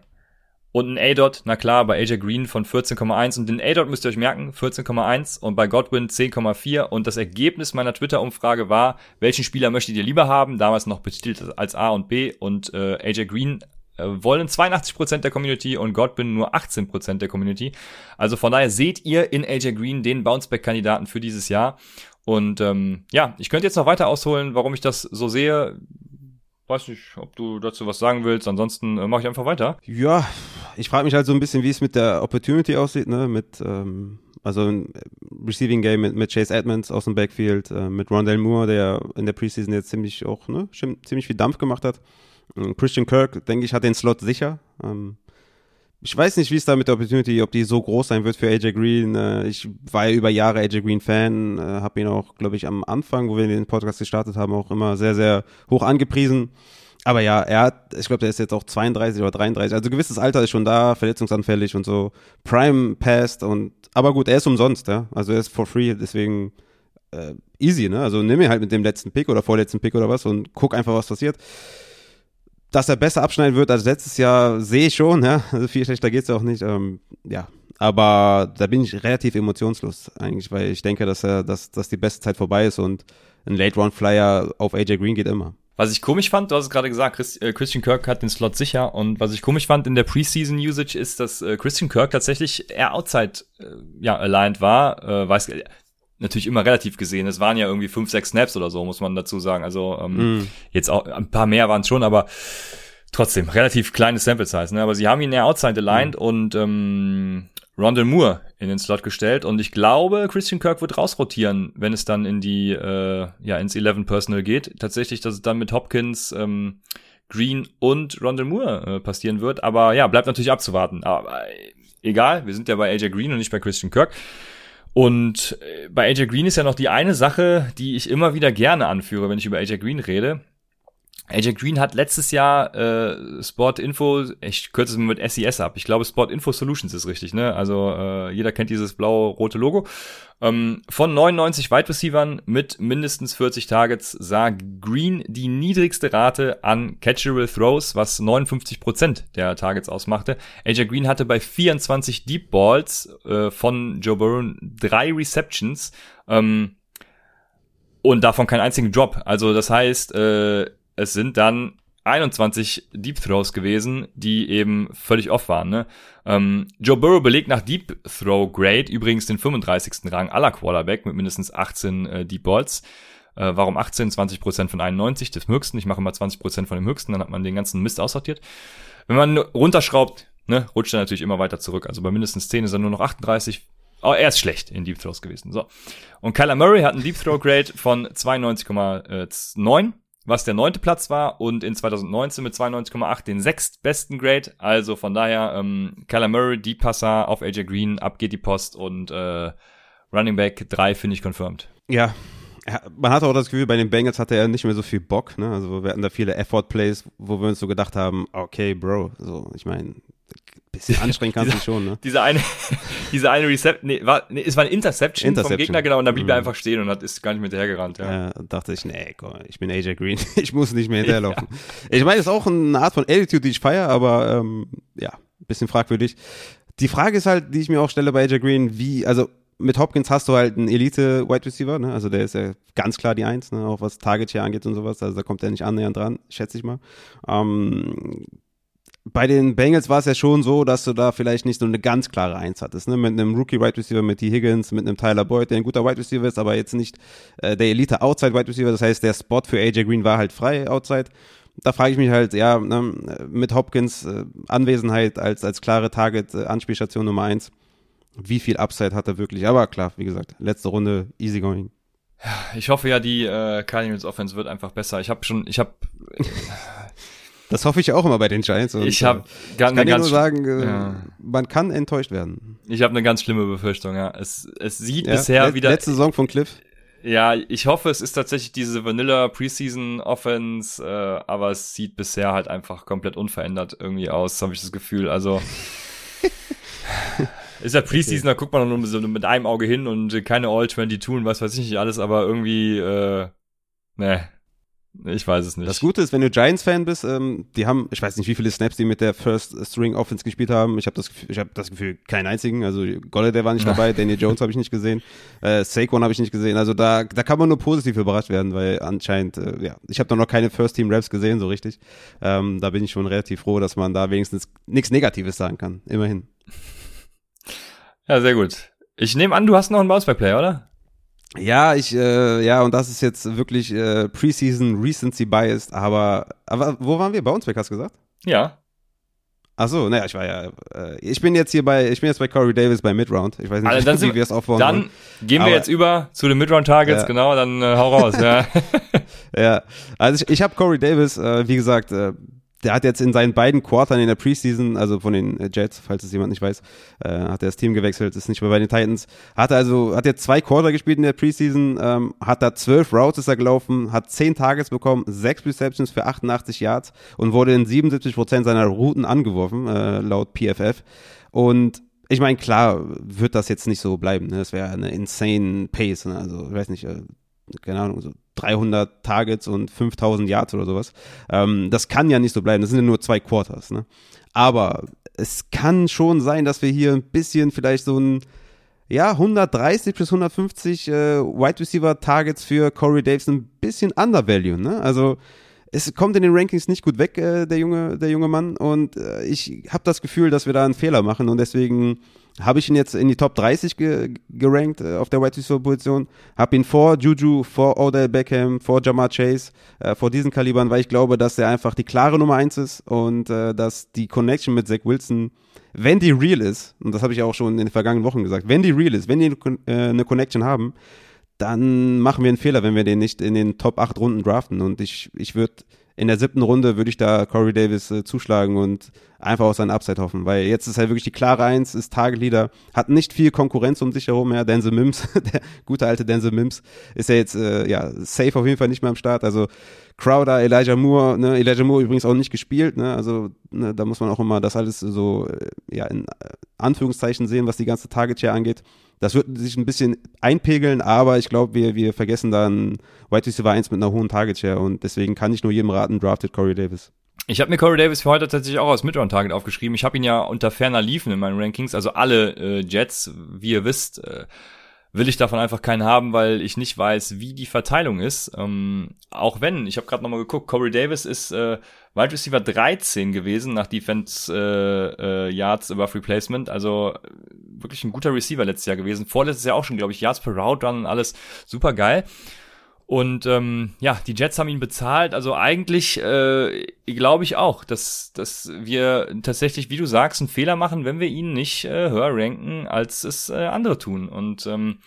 und ein A-Dot, na klar, bei AJ Green von 14,1 und den A-Dot müsst ihr euch merken, 14,1 und bei Godwin 10,4 und das Ergebnis meiner Twitter-Umfrage war, welchen Spieler möchtet ihr lieber haben, damals noch betitelt als A und B und äh, AJ Green wollen 82% der Community und Godwin nur 18% der Community. Also von daher seht ihr in AJ Green den Bounceback-Kandidaten für dieses Jahr. Und ähm, ja, ich könnte jetzt noch weiter ausholen, warum ich das so sehe. Weiß nicht, ob du dazu was sagen willst. Ansonsten äh, mache ich einfach weiter. Ja, ich frage mich halt so ein bisschen, wie es mit der Opportunity aussieht, ne? Mit ähm, also ein Receiving Game mit, mit Chase Edmonds aus dem Backfield, äh, mit Rondell Moore, der in der Preseason jetzt ziemlich auch ne, ziemlich viel Dampf gemacht hat. Ähm, Christian Kirk, denke ich, hat den Slot sicher. Ähm, ich weiß nicht, wie es da mit der Opportunity, ob die so groß sein wird für AJ Green. Äh, ich war ja über Jahre AJ Green Fan, äh, habe ihn auch, glaube ich, am Anfang, wo wir den Podcast gestartet haben, auch immer sehr, sehr hoch angepriesen. Aber ja, er hat, ich glaube, der ist jetzt auch 32 oder 33. Also gewisses Alter ist schon da, verletzungsanfällig und so. Prime passed und, aber gut, er ist umsonst, ja. Also er ist for free, deswegen äh, easy, ne? Also nimm ihn halt mit dem letzten Pick oder vorletzten Pick oder was und guck einfach, was passiert dass er besser abschneiden wird als letztes Jahr, sehe ich schon, ja. Also viel schlechter geht's ja auch nicht. Ähm, ja. Aber da bin ich relativ emotionslos eigentlich, weil ich denke, dass er, dass, dass die beste Zeit vorbei ist und ein Late-Round-Flyer auf AJ Green geht immer. Was ich komisch fand, du hast es gerade gesagt, äh, Christian Kirk hat den Slot sicher und was ich komisch fand in der Preseason Usage ist, dass äh, Christian Kirk tatsächlich eher outside äh, ja aligned war, äh, weiß natürlich immer relativ gesehen. Es waren ja irgendwie fünf, sechs Snaps oder so, muss man dazu sagen. Also ähm, mm. jetzt auch ein paar mehr waren es schon, aber trotzdem relativ kleine Sample Size. Ne? Aber sie haben ihn ja outside aligned mm. und ähm, Rondell Moore in den Slot gestellt und ich glaube, Christian Kirk wird rausrotieren, wenn es dann in die äh, ja ins 11 Personal geht. Tatsächlich, dass es dann mit Hopkins ähm, Green und Rondell Moore äh, passieren wird. Aber ja, bleibt natürlich abzuwarten. Aber äh, egal, wir sind ja bei AJ Green und nicht bei Christian Kirk. Und äh, bei AJ Green ist ja noch die eine Sache, die ich immer wieder gerne anführe, wenn ich über AJ Green rede. AJ Green hat letztes Jahr äh, Sport Info, ich kürze es mit SES ab. Ich glaube, Sport Info Solutions ist richtig, ne? Also äh, jeder kennt dieses blau-rote Logo. Ähm, von 99 Wide Receivern mit mindestens 40 Targets sah Green die niedrigste Rate an Catchable Throws, was 59% der Targets ausmachte. AJ Green hatte bei 24 Deep Balls äh, von Joe Burrow drei Receptions ähm, und davon keinen einzigen Drop. Also das heißt, äh, es sind dann 21 Deep Throws gewesen, die eben völlig off waren. Ne? Ähm, Joe Burrow belegt nach Deep Throw Grade übrigens den 35. Rang aller Quarterback mit mindestens 18 äh, Deep Balls. Äh, warum 18? 20% von 91 des höchsten. Ich mache immer 20% von dem höchsten, dann hat man den ganzen Mist aussortiert. Wenn man runterschraubt, ne, rutscht er natürlich immer weiter zurück. Also bei mindestens 10 ist er nur noch 38. Oh, er ist schlecht in Deep Throws gewesen. So. Und Kyler Murray hat einen Deep Throw Grade von 92,9 was der neunte Platz war und in 2019 mit 92,8 den sechstbesten Grade. Also von daher, ähm, Kyler Murray, Deep Passer auf AJ Green, ab geht die Post und äh, Running Back 3 finde ich confirmed. Ja, man hatte auch das Gefühl, bei den Bengals hatte er nicht mehr so viel Bock. Ne? Also wir hatten da viele Effort-Plays, wo wir uns so gedacht haben, okay, Bro, so, ich meine, bisschen anstrengend kannst du schon, ne? Diese eine, diese eine Reception, nee, war, nee, es war eine Interception, Interception. vom Gegner, genau, und dann blieb mhm. er einfach stehen und hat, ist gar nicht mehr hinterhergerannt, ja. ja. dachte ich, nee, komm, ich bin AJ Green, ich muss nicht mehr hinterherlaufen. Ja. Ich meine, es ist auch eine Art von Attitude, die ich feiere, aber, ähm, ja, bisschen fragwürdig. Die Frage ist halt, die ich mir auch stelle bei AJ Green, wie, also, mit Hopkins hast du halt einen Elite-Wide Receiver, ne? Also der ist ja ganz klar die Eins, ne? Auch was Target hier angeht und sowas. Also da kommt er nicht annähernd dran, schätze ich mal. Ähm, bei den Bengals war es ja schon so, dass du da vielleicht nicht so eine ganz klare Eins hattest, ne? Mit einem Rookie Wide Receiver, mit T. Higgins, mit einem Tyler Boyd, der ein guter Wide Receiver ist, aber jetzt nicht äh, der Elite Outside Wide Receiver. Das heißt, der Spot für AJ Green war halt frei Outside. Da frage ich mich halt, ja, ne, mit Hopkins äh, Anwesenheit als als klare Target äh, Nummer eins wie viel Upside hat er wirklich. Aber klar, wie gesagt, letzte Runde, easy going. Ich hoffe ja, die äh, Cardinals Offense wird einfach besser. Ich habe schon, ich habe Das hoffe ich auch immer bei den Giants. Und, ich habe äh, ganz, kann nur sagen, äh, ja. man kann enttäuscht werden. Ich habe eine ganz schlimme Befürchtung. Ja, es es sieht ja, bisher let, wieder letzte Saison von Cliff. Ja, ich hoffe, es ist tatsächlich diese Vanilla Preseason Offense, äh, aber es sieht bisher halt einfach komplett unverändert irgendwie aus, habe ich das Gefühl. Also Ist ja Preseason, okay. da guckt man nur so mit einem Auge hin und keine All-22 und was weiß ich nicht alles, aber irgendwie, äh, ne, ich weiß es nicht. Das Gute ist, wenn du Giants-Fan bist, ähm, die haben, ich weiß nicht, wie viele Snaps die mit der First String Offense gespielt haben. Ich habe das, Gefühl, ich habe das Gefühl, keinen einzigen. Also Golladay war nicht dabei, Daniel Jones habe ich nicht gesehen, äh, Saquon habe ich nicht gesehen. Also da, da kann man nur positiv überrascht werden, weil anscheinend, äh, ja, ich habe da noch keine First Team Raps gesehen, so richtig. Ähm, da bin ich schon relativ froh, dass man da wenigstens nichts Negatives sagen kann. Immerhin. Ja, sehr gut. Ich nehme an, du hast noch einen Bounceback-Player, oder? Ja, ich, äh, ja, und das ist jetzt wirklich äh, Preseason Recency Biased, aber, aber wo waren wir? Bounceback, hast du gesagt? Ja. Ach so, naja, ich war ja, äh, ich bin jetzt hier bei, ich bin jetzt bei Corey Davis bei Midround. Ich weiß nicht, also dann wie wir es aufbauen Dann wollen. gehen wir aber, jetzt über zu den Midround-Targets, ja. genau, dann äh, hau raus, ja. ja, also ich, ich habe Corey Davis, äh, wie gesagt, äh, der hat jetzt in seinen beiden Quartern in der Preseason, also von den Jets, falls es jemand nicht weiß, äh, hat er das Team gewechselt, ist nicht mehr bei den Titans. Hat also, hat jetzt zwei Quarter gespielt in der Preseason, ähm, hat da zwölf Routes ist er gelaufen, hat zehn Targets bekommen, sechs Receptions für 88 Yards und wurde in 77 Prozent seiner Routen angeworfen, äh, laut PFF. Und ich meine, klar wird das jetzt nicht so bleiben. Ne? Das wäre eine insane Pace. Ne? Also, ich weiß nicht, äh, keine Ahnung, so 300 Targets und 5000 Yards oder sowas. Ähm, das kann ja nicht so bleiben. Das sind ja nur zwei Quarters. Ne? Aber es kann schon sein, dass wir hier ein bisschen vielleicht so ein ja, 130 bis 150 äh, Wide Receiver Targets für Corey Davis ein bisschen undervalue, ne? Also es kommt in den Rankings nicht gut weg, äh, der junge, der junge Mann. Und äh, ich habe das Gefühl, dass wir da einen Fehler machen und deswegen habe ich ihn jetzt in die Top 30 ge gerankt äh, auf der Wide Receiver Position, habe ihn vor Juju, vor Odell Beckham, vor Jamar Chase, äh, vor diesen Kalibern, weil ich glaube, dass er einfach die klare Nummer eins ist und äh, dass die Connection mit Zach Wilson, wenn die real ist, und das habe ich auch schon in den vergangenen Wochen gesagt, wenn die real ist, wenn die äh, eine Connection haben, dann machen wir einen Fehler, wenn wir den nicht in den Top 8 Runden draften. Und ich, ich würde in der siebten Runde würde ich da Corey Davis äh, zuschlagen und einfach auf seinen Upside hoffen, weil jetzt ist halt wirklich die klare Eins, ist Target-Leader, hat nicht viel Konkurrenz um sich herum, ja, Denzel Mims, der gute alte Denzel Mims, ist ja jetzt, äh, ja, safe auf jeden Fall nicht mehr am Start, also Crowder, Elijah Moore, ne, Elijah Moore übrigens auch nicht gespielt, ne, also ne, da muss man auch immer das alles so, äh, ja, in äh, Anführungszeichen sehen, was die ganze Target-Share angeht. Das wird sich ein bisschen einpegeln, aber ich glaube, wir, wir vergessen dann White Receiver 1 mit einer hohen Target Share und deswegen kann ich nur jedem raten, drafted Corey Davis. Ich habe mir Corey Davis für heute tatsächlich auch als Midround-Target aufgeschrieben. Ich habe ihn ja unter ferner Liefen in meinen Rankings, also alle äh, Jets, wie ihr wisst, äh, will ich davon einfach keinen haben, weil ich nicht weiß, wie die Verteilung ist. Ähm, auch wenn, ich habe gerade nochmal geguckt, Corey Davis ist äh, Wide Receiver 13 gewesen nach Defense äh, äh, Yards above Replacement. Also äh, wirklich ein guter Receiver letztes Jahr gewesen. Vorletztes Jahr auch schon, glaube ich, Yards per Route Run und alles super geil. Und ähm, ja, die Jets haben ihn bezahlt. Also eigentlich äh, glaube ich auch, dass, dass wir tatsächlich, wie du sagst, einen Fehler machen, wenn wir ihn nicht äh, höher ranken, als es äh, andere tun. Und ähm,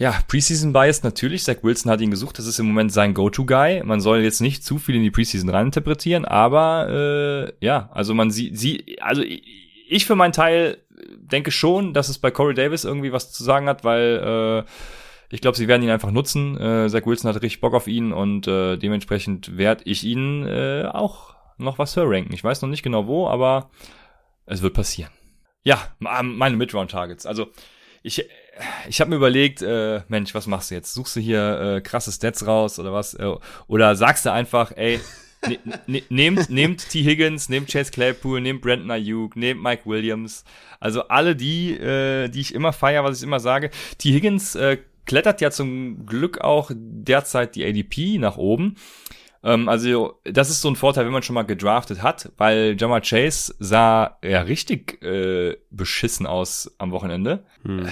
ja, Preseason Bias natürlich. Zach Wilson hat ihn gesucht. Das ist im Moment sein Go-To-Guy. Man soll jetzt nicht zu viel in die Preseason reininterpretieren, aber äh, ja, also man sieht, sie, also ich für meinen Teil denke schon, dass es bei Corey Davis irgendwie was zu sagen hat, weil äh, ich glaube, sie werden ihn einfach nutzen. Äh, Zach Wilson hat richtig Bock auf ihn und äh, dementsprechend werde ich ihn äh, auch noch was ranken. Ich weiß noch nicht genau wo, aber es wird passieren. Ja, meine Midround-Targets. Also ich, ich habe mir überlegt, äh, Mensch, was machst du jetzt? Suchst du hier äh, krasse Stats raus oder was? Äh, oder sagst du einfach, ey, ne, ne, nehmt, nehmt T. Higgins, nehmt Chase Claypool, nehmt Brandon Ayuk, nehmt Mike Williams. Also alle die, äh, die ich immer feier, was ich immer sage. T. Higgins äh, klettert ja zum Glück auch derzeit die ADP nach oben. Ähm, also das ist so ein Vorteil, wenn man schon mal gedraftet hat, weil Jamar Chase sah ja richtig äh, beschissen aus am Wochenende. Hm,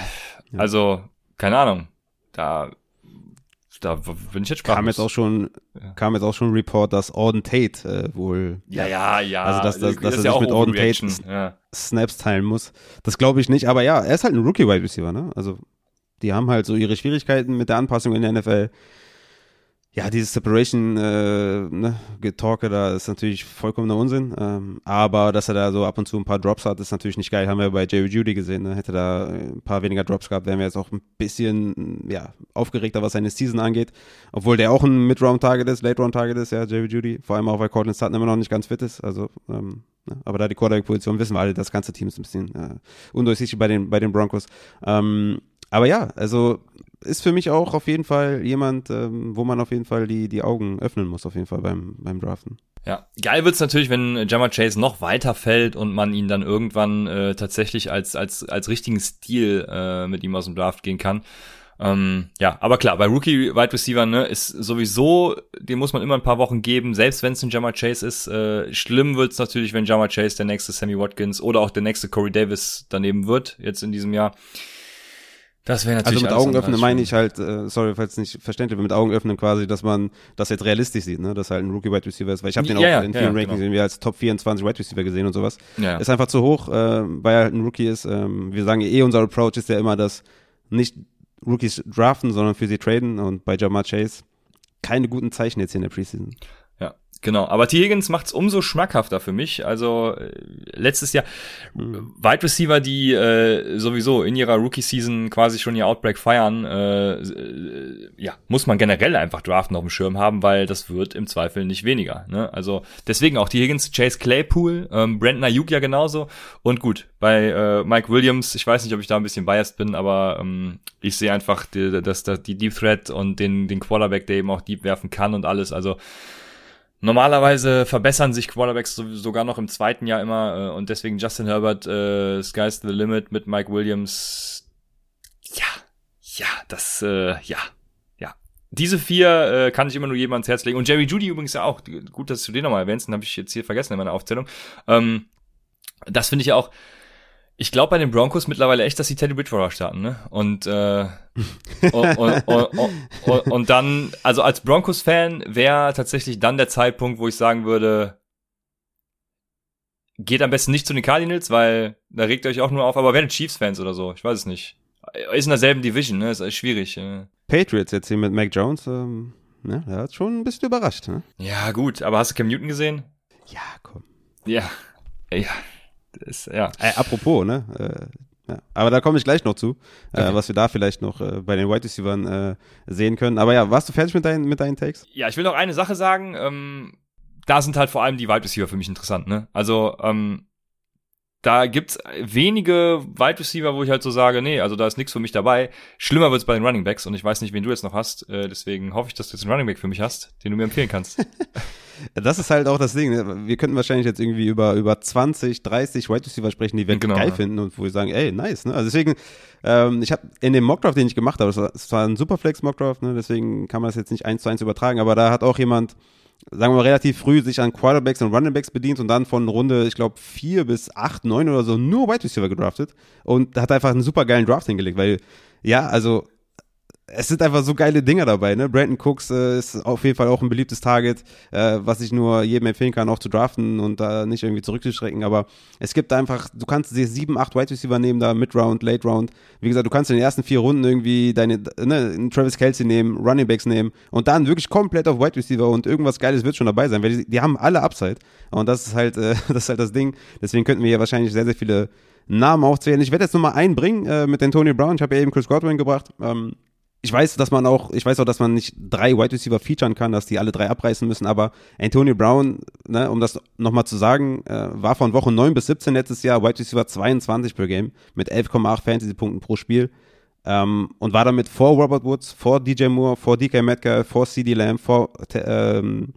ja. Also keine Ahnung, da da bin ich jetzt sprachlos. Kam jetzt auch schon, ja. kam jetzt auch schon ein Report, dass Auden Tate äh, wohl. Ja, ja, ja. Also, dass, dass, dass das er sich mit Auden Tate ja. Snaps teilen muss. Das glaube ich nicht, aber ja, er ist halt ein Rookie-Wide Receiver, ne? Also, die haben halt so ihre Schwierigkeiten mit der Anpassung in der NFL. Ja, dieses Separation, äh, ne, Getalke da ist natürlich vollkommener Unsinn. Ähm, aber dass er da so ab und zu ein paar Drops hat, ist natürlich nicht geil. Haben wir bei Jerry Judy gesehen. Ne? Hätte da ein paar weniger Drops gehabt, wären wir jetzt auch ein bisschen ja, aufgeregter, was seine Season angeht. Obwohl der auch ein Mid-Round-Target ist, Late-Round-Target ist, ja, Jerry Judy. Vor allem auch, weil Cortland Sutton immer noch nicht ganz fit ist. Also, ähm, ne? aber da die Quarterback-Position wissen wir alle, das ganze Team ist ein bisschen äh, undurchsichtig bei den, bei den Broncos. Ähm, aber ja, also ist für mich auch auf jeden Fall jemand, ähm, wo man auf jeden Fall die, die Augen öffnen muss, auf jeden Fall beim, beim Draften. Ja, geil wird's natürlich, wenn Jammer Chase noch weiter fällt und man ihn dann irgendwann äh, tatsächlich als, als, als richtigen Stil äh, mit ihm aus dem Draft gehen kann. Ähm, ja, aber klar, bei Rookie Wide Receiver ne, ist sowieso, den muss man immer ein paar Wochen geben, selbst wenn es ein Jammer Chase ist. Äh, schlimm wird's natürlich, wenn Jammer Chase der nächste Sammy Watkins oder auch der nächste Corey Davis daneben wird, jetzt in diesem Jahr. Das wäre natürlich. Also mit Augen öffnen meine ich halt, äh, sorry, falls nicht verständlich, mit Augen öffnen quasi, dass man das jetzt realistisch sieht, ne? Dass halt ein Rookie Wide Receiver ist, weil ich habe den auch ja, in vielen ja, Rankings genau. als Top 24 Wide Receiver gesehen und sowas. Ja. Ist einfach zu hoch, äh, weil er halt ein Rookie ist. Ähm, wir sagen eh, unser Approach ist ja immer, dass nicht Rookies draften, sondern für sie traden und bei Jamar Chase keine guten Zeichen jetzt hier in der Preseason. Genau, aber T. Higgins macht's umso schmackhafter für mich. Also äh, letztes Jahr mhm. Wide Receiver, die äh, sowieso in ihrer Rookie-Season quasi schon ihr Outbreak feiern, äh, äh, ja, muss man generell einfach draften auf dem Schirm haben, weil das wird im Zweifel nicht weniger. Ne? Also deswegen auch T. Higgins, Chase Claypool, ähm, Brandon Ayuk ja genauso. Und gut, bei äh, Mike Williams, ich weiß nicht, ob ich da ein bisschen biased bin, aber ähm, ich sehe einfach die, das, das, die Deep Threat und den, den Quarterback, der eben auch Deep werfen kann und alles. Also Normalerweise verbessern sich Quarterbacks so, sogar noch im zweiten Jahr immer äh, und deswegen Justin Herbert, äh, Sky's the Limit mit Mike Williams. Ja, ja, das, äh, ja, ja. Diese vier äh, kann ich immer nur jedem ans Herz legen. Und Jerry Judy übrigens ja auch. Gut, dass du den nochmal erwähnst, den habe ich jetzt hier vergessen in meiner Aufzählung. Ähm, das finde ich ja auch ich glaube bei den Broncos mittlerweile echt, dass sie Teddy Bridgewater starten, ne? Und, äh, und, und, und, und, dann, also als Broncos-Fan wäre tatsächlich dann der Zeitpunkt, wo ich sagen würde, geht am besten nicht zu den Cardinals, weil da regt ihr euch auch nur auf, aber werdet Chiefs-Fans oder so, ich weiß es nicht. Ist in derselben Division, ne? Ist schwierig. Äh. Patriots jetzt hier mit Mac Jones, ähm, ne? Der hat schon ein bisschen überrascht, ne? Ja, gut, aber hast du Cam Newton gesehen? Ja, komm. Ja, ja. Das, ja. Äh, apropos, ne? Äh, ja. Aber da komme ich gleich noch zu, äh, okay. äh, was wir da vielleicht noch äh, bei den White Receivers äh, sehen können. Aber ja, warst du fertig mit deinen, mit deinen Takes? Ja, ich will noch eine Sache sagen. Ähm, da sind halt vor allem die Wide Receiver für mich interessant, ne? Also, ähm, da gibt's wenige Wide Receiver, wo ich halt so sage, nee, also da ist nichts für mich dabei. Schlimmer wird's bei den Running Backs und ich weiß nicht, wen du jetzt noch hast. Äh, deswegen hoffe ich, dass du jetzt einen Running Back für mich hast, den du mir empfehlen kannst. das ist halt auch das Ding. Ne? Wir könnten wahrscheinlich jetzt irgendwie über, über 20, 30 Wide Receiver sprechen, die wir genau, geil ja. finden und wo wir sagen, ey, nice. Ne? Also deswegen, ähm, ich habe in dem Mockdraft, den ich gemacht habe, das war ein Superflex Mockdraft, ne? deswegen kann man das jetzt nicht eins zu eins übertragen, aber da hat auch jemand sagen wir mal, relativ früh sich an Quarterbacks und Runningbacks bedient und dann von Runde, ich glaube, vier bis acht, neun oder so nur Wide Receiver gedraftet und hat einfach einen super geilen Draft hingelegt, weil, ja, also es sind einfach so geile Dinger dabei, ne? Brandon Cooks äh, ist auf jeden Fall auch ein beliebtes Target, äh, was ich nur jedem empfehlen kann, auch zu draften und da nicht irgendwie zurückzuschrecken. Aber es gibt einfach, du kannst dir sieben, acht Wide Receiver nehmen, da Mid-Round, Late-Round. Wie gesagt, du kannst in den ersten vier Runden irgendwie deine, ne, Travis Kelsey nehmen, Running Backs nehmen und dann wirklich komplett auf Wide Receiver und irgendwas Geiles wird schon dabei sein, weil die, die haben alle Upside. Und das ist halt, äh, das ist halt das Ding. Deswegen könnten wir hier wahrscheinlich sehr, sehr viele Namen aufzählen. Ich werde jetzt nochmal einbringen äh, mit Antonio Brown. Ich habe ja eben Chris Godwin gebracht. Ähm, ich weiß, dass man auch, ich weiß auch, dass man nicht drei Wide Receiver featuren kann, dass die alle drei abreißen müssen, aber Antonio Brown, ne, um das nochmal zu sagen, äh, war von Woche 9 bis 17 letztes Jahr Wide Receiver 22 per Game mit 11,8 Fantasy-Punkten pro Spiel ähm, und war damit vor Robert Woods, vor DJ Moore, vor DK Metcalf, vor CD Lamb, vor ähm,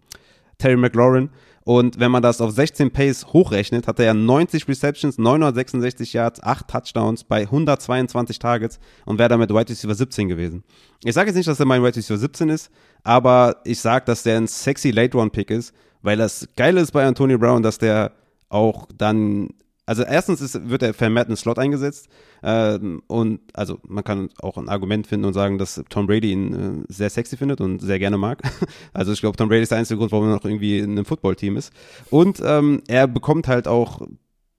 Terry McLaurin und wenn man das auf 16 Pace hochrechnet, hat er ja 90 Receptions, 966 Yards, 8 Touchdowns bei 122 Targets und wäre damit Wide Receiver 17 gewesen. Ich sage jetzt nicht, dass er mein Wide Receiver 17 ist, aber ich sage, dass der ein sexy Late-Round-Pick ist, weil das Geile ist bei Antonio Brown, dass der auch dann also erstens ist, wird er vermehrt in Slot eingesetzt ähm, und also man kann auch ein Argument finden und sagen, dass Tom Brady ihn äh, sehr sexy findet und sehr gerne mag. Also ich glaube, Tom Brady ist der einzige Grund, warum er noch irgendwie in einem Footballteam ist. Und ähm, er bekommt halt auch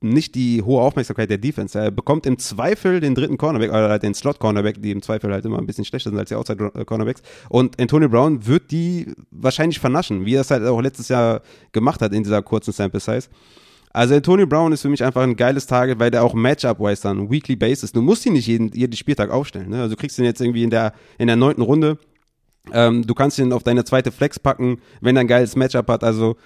nicht die hohe Aufmerksamkeit der Defense. Er bekommt im Zweifel den dritten Cornerback oder halt den Slot-Cornerback, die im Zweifel halt immer ein bisschen schlechter sind als die Outside-Cornerbacks. Und Antonio Brown wird die wahrscheinlich vernaschen, wie er es halt auch letztes Jahr gemacht hat in dieser kurzen Sample-Size. Also Antonio Brown ist für mich einfach ein geiles Target, weil der auch Matchup-wise dann Weekly Basis. Du musst ihn nicht jeden, jeden Spieltag aufstellen. Ne? Also du kriegst ihn jetzt irgendwie in der in der neunten Runde. Ähm, du kannst ihn auf deine zweite Flex packen, wenn er ein geiles Matchup hat. Also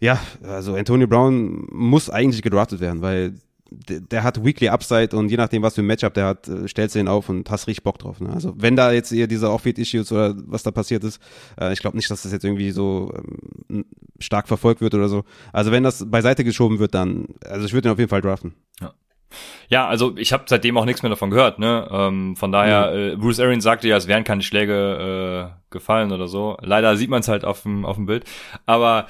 ja, also Antonio Brown muss eigentlich gedraftet werden, weil der, hat Weekly Upside und je nachdem, was für ein Matchup der hat, äh, stellst du ihn auf und hast richtig Bock drauf. Ne? Also wenn da jetzt eher diese Off-Field-Issues oder was da passiert ist, äh, ich glaube nicht, dass das jetzt irgendwie so ähm, stark verfolgt wird oder so. Also wenn das beiseite geschoben wird, dann, also ich würde ihn auf jeden Fall draften. Ja. Ja, also ich habe seitdem auch nichts mehr davon gehört. Ne? Ähm, von daher, mhm. äh, Bruce Arians sagte ja, es wären keine Schläge äh, gefallen oder so. Leider sieht man es halt auf dem auf dem Bild. Aber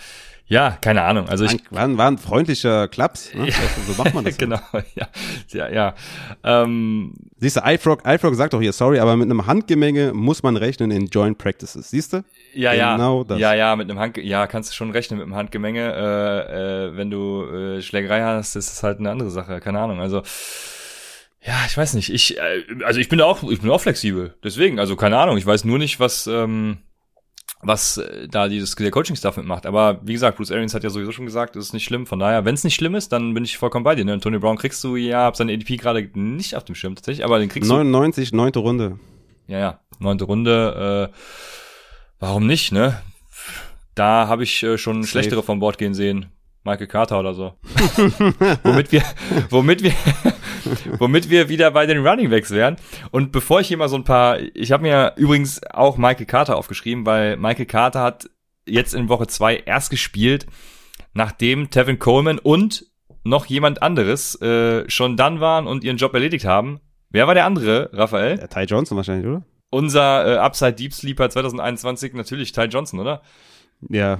ja, keine Ahnung. Also ich war, ein, war ein freundlicher Klaps. Ne? Ja. So macht man das. genau, ja, ja, ja. Ähm, Siehst du, iFrog, iFrog sagt doch hier, sorry, aber mit einem Handgemenge muss man rechnen in Joint Practices. Siehst du? Ja, genau ja. Das. Ja, ja, mit einem Hand, ja, kannst du schon rechnen mit einem Handgemenge. Äh, äh, wenn du äh, Schlägerei hast, ist es halt eine andere Sache. Keine Ahnung. Also ja, ich weiß nicht. Ich, äh, also ich bin auch, ich bin auch flexibel. Deswegen, also keine Ahnung. Ich weiß nur nicht, was. Ähm, was äh, da dieses der Coaching-Staff mitmacht. Aber wie gesagt, Bruce Arians hat ja sowieso schon gesagt, es ist nicht schlimm. Von daher, wenn es nicht schlimm ist, dann bin ich vollkommen bei dir. Ne? Tony Brown kriegst du, ja, hab seine ADP gerade nicht auf dem Schirm tatsächlich, aber den kriegst 99, du. 99, neunte Runde. Ja, ja, neunte Runde. Äh, warum nicht, ne? Da habe ich äh, schon Safe. schlechtere von Bord gehen sehen. Michael Carter oder so. womit wir, womit wir, womit wir wieder bei den Running Backs wären. Und bevor ich hier mal so ein paar, ich habe mir übrigens auch Michael Carter aufgeschrieben, weil Michael Carter hat jetzt in Woche zwei erst gespielt, nachdem Tevin Coleman und noch jemand anderes äh, schon dann waren und ihren Job erledigt haben. Wer war der andere, Raphael? Der Ty Johnson wahrscheinlich, oder? Unser äh, Upside Deep Sleeper 2021 natürlich Ty Johnson, oder? Ja,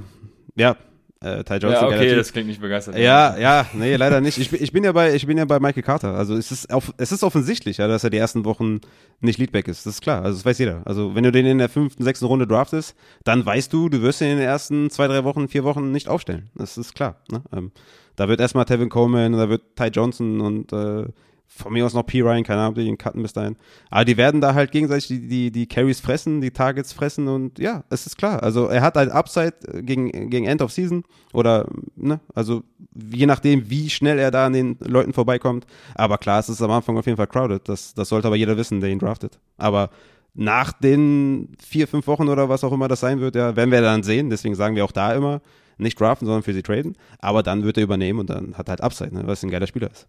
ja, äh, Ty Johnson. Ja, okay, das klingt nicht begeistert. Ja, ja, nee, leider nicht. Ich, ich bin ja bei, ich bin ja bei Michael Carter. Also es ist auf, es ist offensichtlich, ja, dass er die ersten Wochen nicht Leadback ist. Das ist klar. Also das weiß jeder. Also wenn du den in der fünften, sechsten Runde draftest, dann weißt du, du wirst ihn in den ersten zwei, drei Wochen, vier Wochen nicht aufstellen. Das ist klar. Ne? Ähm, da wird erstmal Tevin Coleman, da wird Ty Johnson und äh, von mir aus noch P. Ryan, keine Ahnung, die ihn cutten bis dahin. Aber die werden da halt gegenseitig die, die, die Carries fressen, die Targets fressen und ja, es ist klar. Also er hat halt Upside gegen, gegen End of Season oder, ne, also je nachdem, wie schnell er da an den Leuten vorbeikommt. Aber klar, es ist am Anfang auf jeden Fall crowded. Das, das sollte aber jeder wissen, der ihn draftet. Aber nach den vier, fünf Wochen oder was auch immer das sein wird, ja, werden wir dann sehen. Deswegen sagen wir auch da immer, nicht draften, sondern für sie traden. Aber dann wird er übernehmen und dann hat er halt Upside, ne, was ein geiler Spieler ist.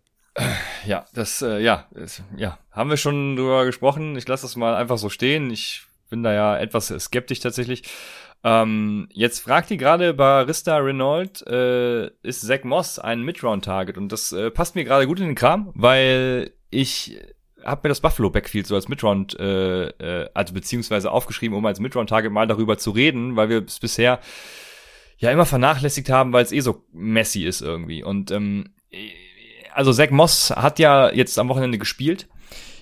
Ja, das, äh, ja, das, ja, haben wir schon drüber gesprochen. Ich lasse das mal einfach so stehen. Ich bin da ja etwas skeptisch tatsächlich. Ähm, jetzt fragt die gerade Barista Renault, äh, ist Zach Moss ein Midround-Target? Und das äh, passt mir gerade gut in den Kram, weil ich habe mir das Buffalo Backfield so als Midround, äh, äh, also beziehungsweise aufgeschrieben, um als Midround-Target mal darüber zu reden, weil wir es bisher ja immer vernachlässigt haben, weil es eh so messy ist irgendwie. Und ähm, also Zach Moss hat ja jetzt am Wochenende gespielt.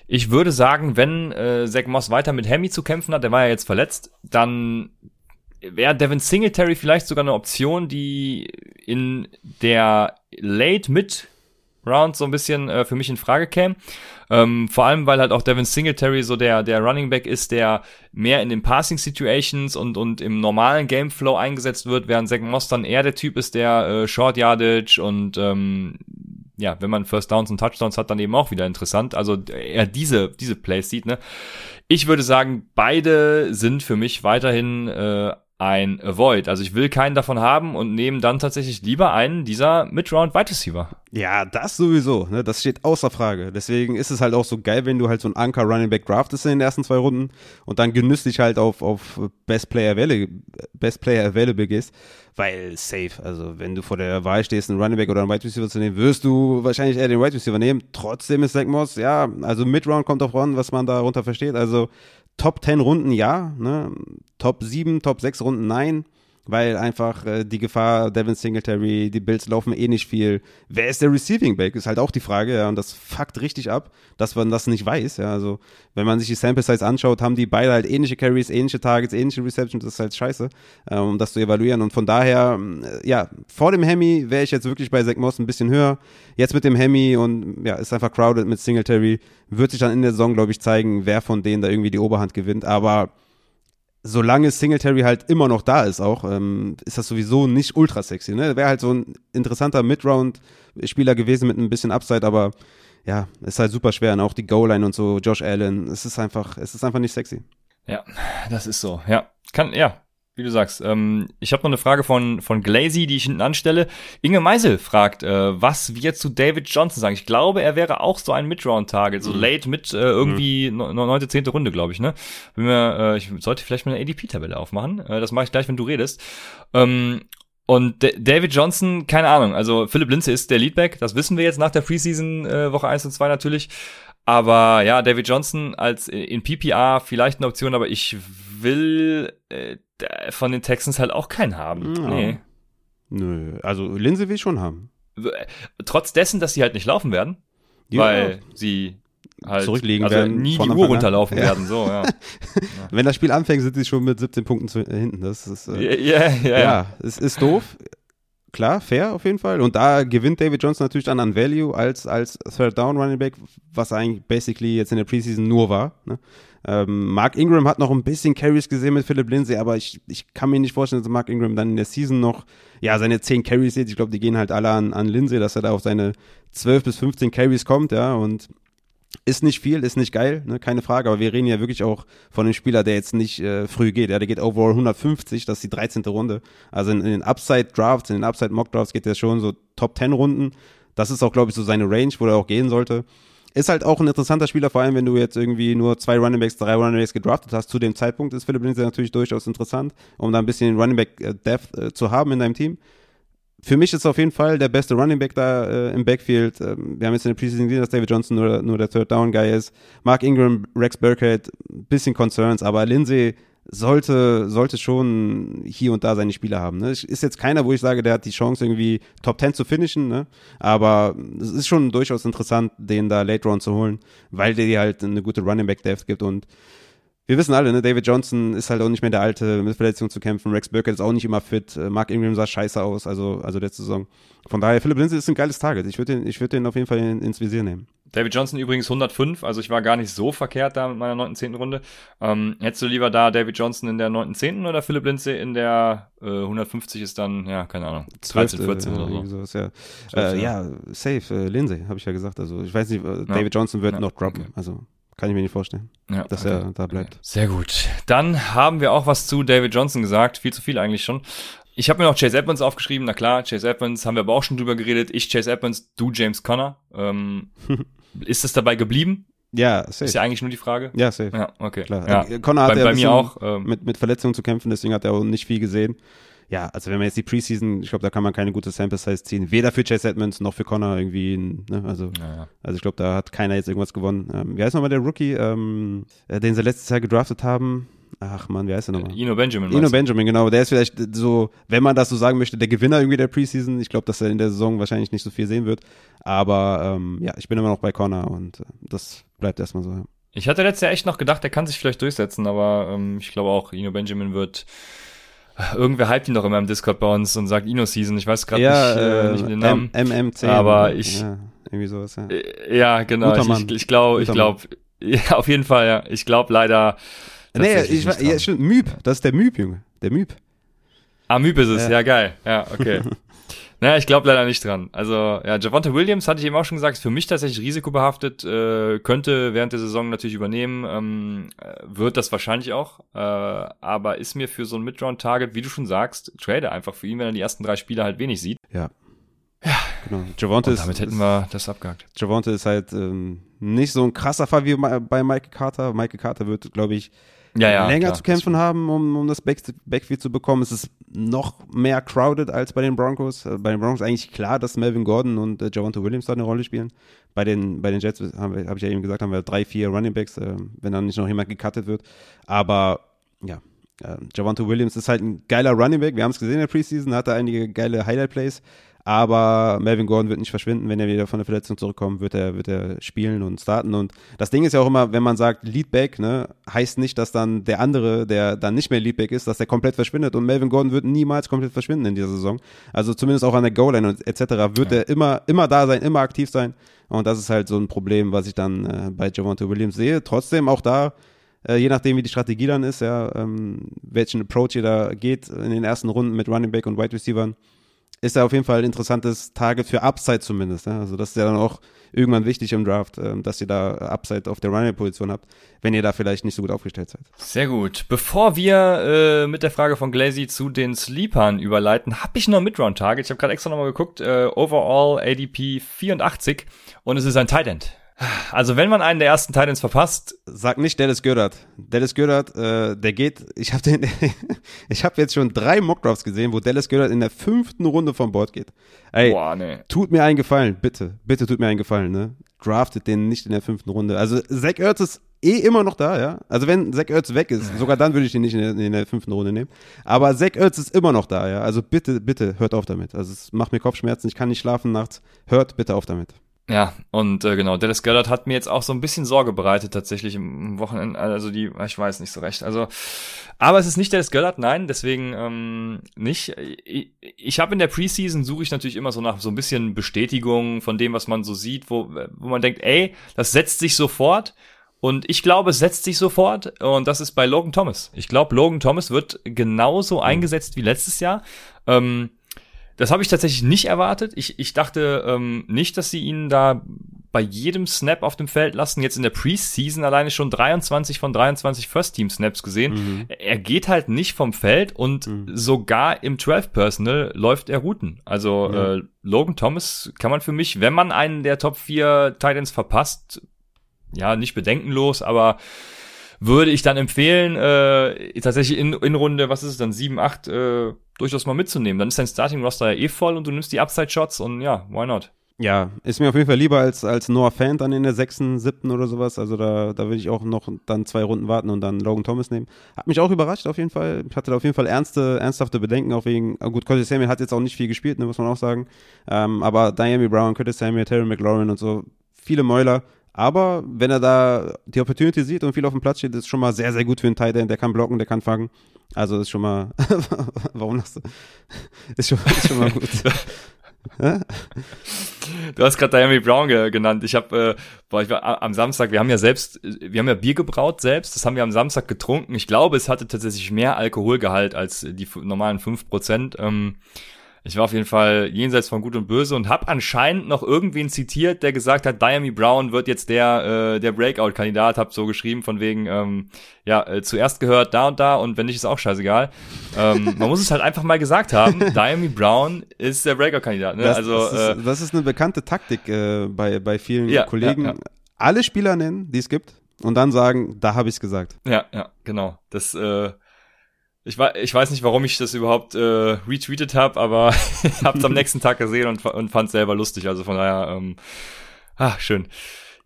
Ich würde sagen, wenn äh, Zach Moss weiter mit Hemi zu kämpfen hat, der war ja jetzt verletzt, dann wäre Devin Singletary vielleicht sogar eine Option, die in der Late Mid Round so ein bisschen äh, für mich in Frage käme. Ähm, vor allem, weil halt auch Devin Singletary so der, der Running Back ist, der mehr in den Passing Situations und, und im normalen Gameflow eingesetzt wird, während Zach Moss dann eher der Typ ist, der äh, Short Yardage und ähm, ja, wenn man First Downs und Touchdowns hat, dann eben auch wieder interessant. Also er diese, diese Plays sieht, ne? Ich würde sagen, beide sind für mich weiterhin äh, ein Avoid. Also ich will keinen davon haben und nehme dann tatsächlich lieber einen dieser Mid-Round Wide Receiver. Ja, das sowieso, ne? Das steht außer Frage. Deswegen ist es halt auch so geil, wenn du halt so einen Anker Running Back draftest in den ersten zwei Runden und dann genüsslich halt auf, auf Best Player Available, Best Player Available gehst, weil safe. Also wenn du vor der Wahl stehst, einen Running Back oder einen Wide Receiver zu nehmen, wirst du wahrscheinlich eher den Wide Receiver nehmen. Trotzdem ist Zach Moss, ja, also Mid-Round kommt auch ran, was man darunter versteht. Also Top 10 Runden ja, ne? Top 7, Top 6 Runden nein weil einfach äh, die Gefahr, Devin Singletary, die Bills laufen eh nicht viel. Wer ist der Receiving Back? Ist halt auch die Frage, ja, und das fuckt richtig ab, dass man das nicht weiß, ja, also wenn man sich die Sample Size anschaut, haben die beide halt ähnliche Carries, ähnliche Targets, ähnliche Receptions, das ist halt scheiße, äh, um das zu evaluieren. Und von daher, äh, ja, vor dem Hemi wäre ich jetzt wirklich bei Zach Moss ein bisschen höher, jetzt mit dem Hemi und ja, ist einfach crowded mit Singletary, wird sich dann in der Saison, glaube ich, zeigen, wer von denen da irgendwie die Oberhand gewinnt, aber solange Singletary halt immer noch da ist auch, ähm, ist das sowieso nicht ultra sexy. Ne? Wäre halt so ein interessanter Mid-Round-Spieler gewesen mit ein bisschen Upside, aber ja, ist halt super schwer. Und auch die Goal-Line und so, Josh Allen, es ist einfach, es ist einfach nicht sexy. Ja, das ist so. Ja, kann, ja, wie du sagst. Ähm, ich habe noch eine Frage von, von Glazy, die ich hinten anstelle. Inge Meisel fragt, äh, was wir zu David Johnson sagen. Ich glaube, er wäre auch so ein Mid-Round-Target, so mhm. late mit äh, irgendwie mhm. neunte, zehnte Runde, glaube ich. Ne? Wenn wir, äh, ich sollte vielleicht mal eine ADP-Tabelle aufmachen. Äh, das mache ich gleich, wenn du redest. Ähm, und D David Johnson, keine Ahnung. Also Philipp Linze ist der Leadback, das wissen wir jetzt nach der Preseason äh, Woche 1 und 2 natürlich. Aber ja, David Johnson als in PPR vielleicht eine Option, aber ich will äh, von den Texans halt auch keinen haben. Ja. Nee. Nö, also Linse will ich schon haben. Trotz dessen, dass sie halt nicht laufen werden, ja. weil sie halt zurücklegen also werden, nie die Uhr runterlaufen ja. werden. So, ja. Wenn das Spiel anfängt, sind sie schon mit 17 Punkten zu, äh, hinten. Das ist äh, ja, ja, ja, es ist doof. Klar, fair auf jeden Fall. Und da gewinnt David Johnson natürlich dann an Value als, als Third Down Running Back, was eigentlich basically jetzt in der Preseason nur war. Ne? Ähm, Mark Ingram hat noch ein bisschen Carries gesehen mit Philip Lindsay, aber ich, ich kann mir nicht vorstellen, dass Mark Ingram dann in der Season noch ja, seine 10 Carries sieht. Ich glaube, die gehen halt alle an, an Lindsay, dass er da auf seine 12 bis 15 Carries kommt, ja, und ist nicht viel, ist nicht geil, ne, keine Frage, aber wir reden ja wirklich auch von einem Spieler, der jetzt nicht äh, früh geht. Ja, der geht overall 150, das ist die 13. Runde. Also in, in den Upside-Drafts, in den Upside-Mock-Drafts geht der schon so Top 10 Runden. Das ist auch, glaube ich, so seine Range, wo er auch gehen sollte. Ist halt auch ein interessanter Spieler, vor allem wenn du jetzt irgendwie nur zwei Runningbacks, drei Runningbacks gedraftet hast. Zu dem Zeitpunkt ist Philipp Lindsay natürlich durchaus interessant, um da ein bisschen Runningback-Depth äh, zu haben in deinem Team. Für mich ist auf jeden Fall der beste Running Back da äh, im Backfield. Ähm, wir haben jetzt in der Preseason gesehen, dass David Johnson nur, nur der Third Down Guy ist. Mark Ingram, Rex Burkhead, bisschen Concerns, aber Lindsay sollte, sollte schon hier und da seine Spieler haben. Ne? Ist jetzt keiner, wo ich sage, der hat die Chance, irgendwie Top 10 zu finishen, ne? aber es ist schon durchaus interessant, den da Late Round zu holen, weil der halt eine gute Running Back Depth gibt und wir wissen alle, ne, David Johnson ist halt auch nicht mehr der alte, mit Verletzungen zu kämpfen. Rex Burkett ist auch nicht immer fit. Äh, Mark Ingram sah scheiße aus, also, also letzte Saison. Von daher, Philipp Lindsay ist ein geiles Target. Ich würde den, ich würde den auf jeden Fall in, ins Visier nehmen. David Johnson übrigens 105, also ich war gar nicht so verkehrt da mit meiner 9. 10. Runde. Ähm, hättest du lieber da David Johnson in der 9. 10. oder Philipp Lindsay in der äh, 150 ist dann, ja, keine Ahnung, 13, 14 oder so. Sowas, ja. 12, äh, ja. ja, safe, äh, Lindsay, habe ich ja gesagt. Also ich weiß nicht, äh, David Johnson wird ja, noch droppen. Okay. Also kann ich mir nicht vorstellen, ja, dass okay. er da bleibt. Sehr gut. Dann haben wir auch was zu David Johnson gesagt. Viel zu viel eigentlich schon. Ich habe mir noch Chase Edmonds aufgeschrieben. Na klar, Chase Edmonds haben wir aber auch schon drüber geredet. Ich Chase Edmonds, du James Conner. Ähm, ist es dabei geblieben? Ja, safe. Ist ja eigentlich nur die Frage. Ja, safe. Ja, okay. Klar. Ja. Äh, Connor hat bei, ja bei mir auch. Ähm, mit, mit Verletzungen zu kämpfen, deswegen hat er auch nicht viel gesehen. Ja, also wenn man jetzt die Preseason, ich glaube, da kann man keine gute Sample Size ziehen. Weder für Chase Edmonds noch für Connor irgendwie. Ne? Also, ja, ja. also ich glaube, da hat keiner jetzt irgendwas gewonnen. Ähm, wie heißt nochmal der Rookie, ähm, äh, den sie letztes Jahr gedraftet haben? Ach man, wie heißt der nochmal? Ino Benjamin. Ino? Benjamin, genau. Der ist vielleicht so, wenn man das so sagen möchte, der Gewinner irgendwie der Preseason. Ich glaube, dass er in der Saison wahrscheinlich nicht so viel sehen wird. Aber ähm, ja, ich bin immer noch bei Connor und äh, das bleibt erstmal so. Ja. Ich hatte letztes Jahr echt noch gedacht, der kann sich vielleicht durchsetzen, aber ähm, ich glaube auch, Ino Benjamin wird. Irgendwer hypt ihn doch immer im Discord bei uns und sagt Ino Season. Ich weiß gerade Ja, nicht, äh, äh, nicht den Namen. M MMC. Aber ich- Ja, irgendwie sowas, ja. Äh, ja, genau. Guter Ich, Mann. ich, ich glaube, ich glaube, ja, auf jeden Fall, ja. Ich glaube leider. Nee, ich, nicht ja, stimmt, Müb. Das ist der Müb, Junge. Der Müb. Ah, Müb ist es, Ja. ja, geil. Ja, okay. naja, ich glaube leider nicht dran. Also, ja, Javonte Williams hatte ich eben auch schon gesagt, ist für mich tatsächlich risikobehaftet, äh, könnte während der Saison natürlich übernehmen, ähm, äh, wird das wahrscheinlich auch, äh, aber ist mir für so ein Midround-Target, wie du schon sagst, trade einfach für ihn, wenn er die ersten drei Spiele halt wenig sieht. Ja. Ja. Genau. Javonte Und ist, damit hätten ist, wir das abgehakt. Javonte ist halt ähm, nicht so ein krasser Fall wie bei Michael Carter. Michael Carter wird, glaube ich, Ja, ja. länger klar, zu kämpfen haben, um, um das Back Backfield zu bekommen. Es ist noch mehr crowded als bei den Broncos. Äh, Bei den Broncos ist eigentlich klar, dass Melvin Gordon und äh, Javonte Williams da eine Rolle spielen. Bei den, bei den Jets habe hab ich ja eben gesagt, haben wir drei, vier Running Backs, äh, wenn dann nicht noch jemand gecuttet wird. Aber ja, äh, Javonte Williams ist halt ein geiler Running Back. Wir haben es gesehen in der Preseason, hatte einige geile Highlight-Plays. Aber Melvin Gordon wird nicht verschwinden, wenn er wieder von der Verletzung zurückkommt, wird er, wird er spielen und starten. Und das Ding ist ja auch immer, wenn man sagt Leadback, ne, heißt nicht, dass dann der andere, der dann nicht mehr Leadback ist, dass der komplett verschwindet. Und Melvin Gordon wird niemals komplett verschwinden in dieser Saison. Also zumindest auch an der Goal-Line und etc. wird Ja. er immer, immer da sein, immer aktiv sein. Und das ist halt so ein Problem, was ich dann äh, bei Javonte Williams sehe. Trotzdem auch da, äh, je nachdem, wie die Strategie dann ist, ja, ähm, welchen Approach ihr da geht in den ersten Runden mit Running Back und Wide Receivern, ist er auf jeden Fall ein interessantes Target für Upside zumindest. Ja? Also das ist ja dann auch irgendwann wichtig im Draft, ähm, dass ihr da Upside auf der Running-Position habt, wenn ihr da vielleicht nicht so gut aufgestellt seid. Sehr gut. Bevor wir äh, mit der Frage von Glazy zu den Sleepern überleiten, habe ich noch Midround-Target. Ich habe gerade extra nochmal geguckt. Äh, overall ADP 84 und es ist ein Tight End. Also wenn man einen der ersten Titans verpasst, Sag nicht Dallas Goddard. Dallas Goddard, äh, der geht, ich habe den, ich habe jetzt schon drei Mockdrafts gesehen, wo Dallas Goddard in der fünften Runde vom Board geht. Ey, boah, nee. tut mir einen Gefallen, bitte, bitte tut mir einen Gefallen, ne? Draftet den nicht in der fünften Runde. Also Zach Ertz ist eh immer noch da, ja. Also wenn Zach Ertz weg ist, sogar dann würde ich den nicht in der, in der fünften Runde nehmen. Aber Zach Ertz ist immer noch da, ja. Also bitte, bitte, hört auf damit. Also es macht mir Kopfschmerzen, ich kann nicht schlafen nachts. Hört bitte auf damit. Ja, und äh, genau, Dallas Goddard hat mir jetzt auch so ein bisschen Sorge bereitet tatsächlich im Wochenende, also die, ich weiß nicht so recht. Also, aber es ist nicht Dallas Goddard, nein, deswegen ähm, nicht. Ich, ich habe in der Preseason suche ich natürlich immer so nach so ein bisschen Bestätigung von dem, was man so sieht, wo, wo man denkt, ey, das setzt sich sofort. Und ich glaube, es setzt sich sofort. Und das ist bei Logan Thomas. Ich glaube, Logan Thomas wird genauso eingesetzt wie letztes Jahr. Ähm, das habe ich tatsächlich nicht erwartet. Ich, ich dachte ähm, nicht, dass sie ihn da bei jedem Snap auf dem Feld lassen. Jetzt in der Preseason alleine schon 23 von 23 First-Team-Snaps gesehen. Er geht halt nicht vom Feld und sogar im 12-Personal läuft er Routen. Also Ja. äh, Logan Thomas kann man für mich, wenn man einen der Top 4 Titans verpasst, ja, nicht bedenkenlos, aber würde ich dann empfehlen, äh, tatsächlich in, in Runde, was ist es dann, 7, 8, äh, durchaus mal mitzunehmen. Dann ist dein Starting-Roster ja eh voll und du nimmst die Upside-Shots und ja, why not? Ja, ist mir auf jeden Fall lieber als, als Noah Fant dann in der sechsten, siebten oder sowas. Also da, da würde ich auch noch dann zwei Runden warten und dann Logan Thomas nehmen. Hat mich auch überrascht auf jeden Fall. Ich hatte da auf jeden Fall ernste, ernsthafte Bedenken, auch wegen, ah gut, Curtis Samuel hat jetzt auch nicht viel gespielt, ne, muss man auch sagen. Ähm, aber Diami Brown, Curtis Samuel, Terry McLaurin und so, viele Mäuler. Aber wenn er da die Opportunity sieht und viel auf dem Platz steht, ist schon mal sehr, sehr gut für einen Tight End. Der kann blocken, der kann fangen. Also ist schon mal, warum lachst du? Ist schon, ist schon mal gut. Du hast gerade Diami Brown ge genannt. Ich habe, äh, boah, ich war am Samstag, wir haben ja selbst, äh, wir haben ja Bier gebraut selbst, das haben wir am Samstag getrunken. Ich glaube, es hatte tatsächlich mehr Alkoholgehalt als die normalen 5%. Ähm, ich war auf jeden Fall jenseits von Gut und Böse und habe anscheinend noch irgendwen zitiert, der gesagt hat, Diami Brown wird jetzt der äh, der Breakout-Kandidat. Hab so geschrieben von wegen, ähm, ja äh, zuerst gehört da und da und wenn nicht ist auch scheißegal. ähm, man muss es halt einfach mal gesagt haben. Diami Brown ist der Breakout-Kandidat. Ne? Das, also das, äh, ist, das ist eine bekannte Taktik äh, bei, bei vielen Ja, Kollegen. ja, ja. alle Spieler nennen, die es gibt, und dann sagen, da habe ich es gesagt. Ja, ja, genau. Das, äh, ich, weiß, ich weiß nicht, warum ich das überhaupt äh, retweetet habe, aber habe es am nächsten Tag gesehen und, und fand es selber lustig. Also von daher, ähm, ah, schön.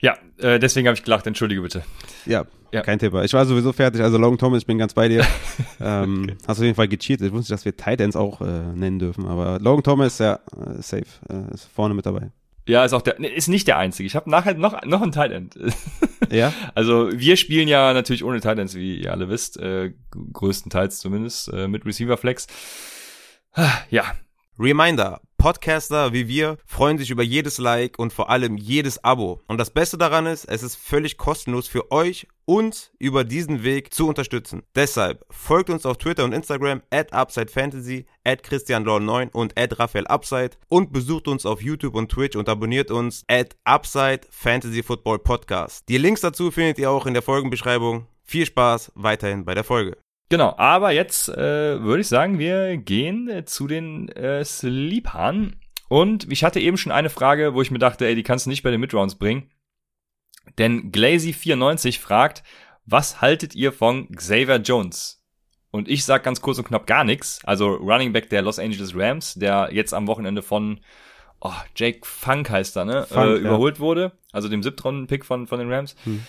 Ja, äh, deswegen habe ich gelacht. Entschuldige bitte. Ja, ja, kein Thema. Ich war sowieso fertig. Also Logan Thomas, ich bin ganz bei dir. ähm, Okay. Hast auf jeden Fall gecheatet. Ich wusste nicht, dass wir Titans auch äh, nennen dürfen. Aber Logan Thomas, ja, äh, safe. Äh, ist vorne mit dabei. Ja, ist auch der, nee, ist nicht der einzige. Ich habe nachher noch noch ein Tight End. Ja? Also wir spielen ja natürlich ohne Tight Ends, wie ihr alle wisst, äh, größtenteils zumindest äh, mit Receiver Flex. Ah, Ja, Reminder, Podcaster wie wir freuen sich über jedes Like und vor allem jedes Abo. Und das Beste daran ist, es ist völlig kostenlos für euch, uns über diesen Weg zu unterstützen. Deshalb folgt uns auf Twitter und Instagram at UpsideFantasy, at ChristianLaw9 und at RaphaelUpside und besucht uns auf YouTube und Twitch und abonniert uns at Upside Fantasy Football Podcast. Die Links dazu findet ihr auch in der Folgenbeschreibung. Viel Spaß weiterhin bei der Folge. Genau, aber jetzt äh, würde ich sagen, wir gehen äh, zu den äh, Sleepern. Und ich hatte eben schon eine Frage, wo ich mir dachte, ey, die kannst du nicht bei den Midrounds bringen. Denn Glazy94 fragt, was haltet ihr von Xavier Jones? Und ich sag ganz kurz und knapp gar nichts. Also Running Back der Los Angeles Rams, der jetzt am Wochenende von oh, Jake Funk heißt er, ne? Funk, äh, ja. überholt wurde. Also dem siebtrunden-Pick von, von den Rams. Hm.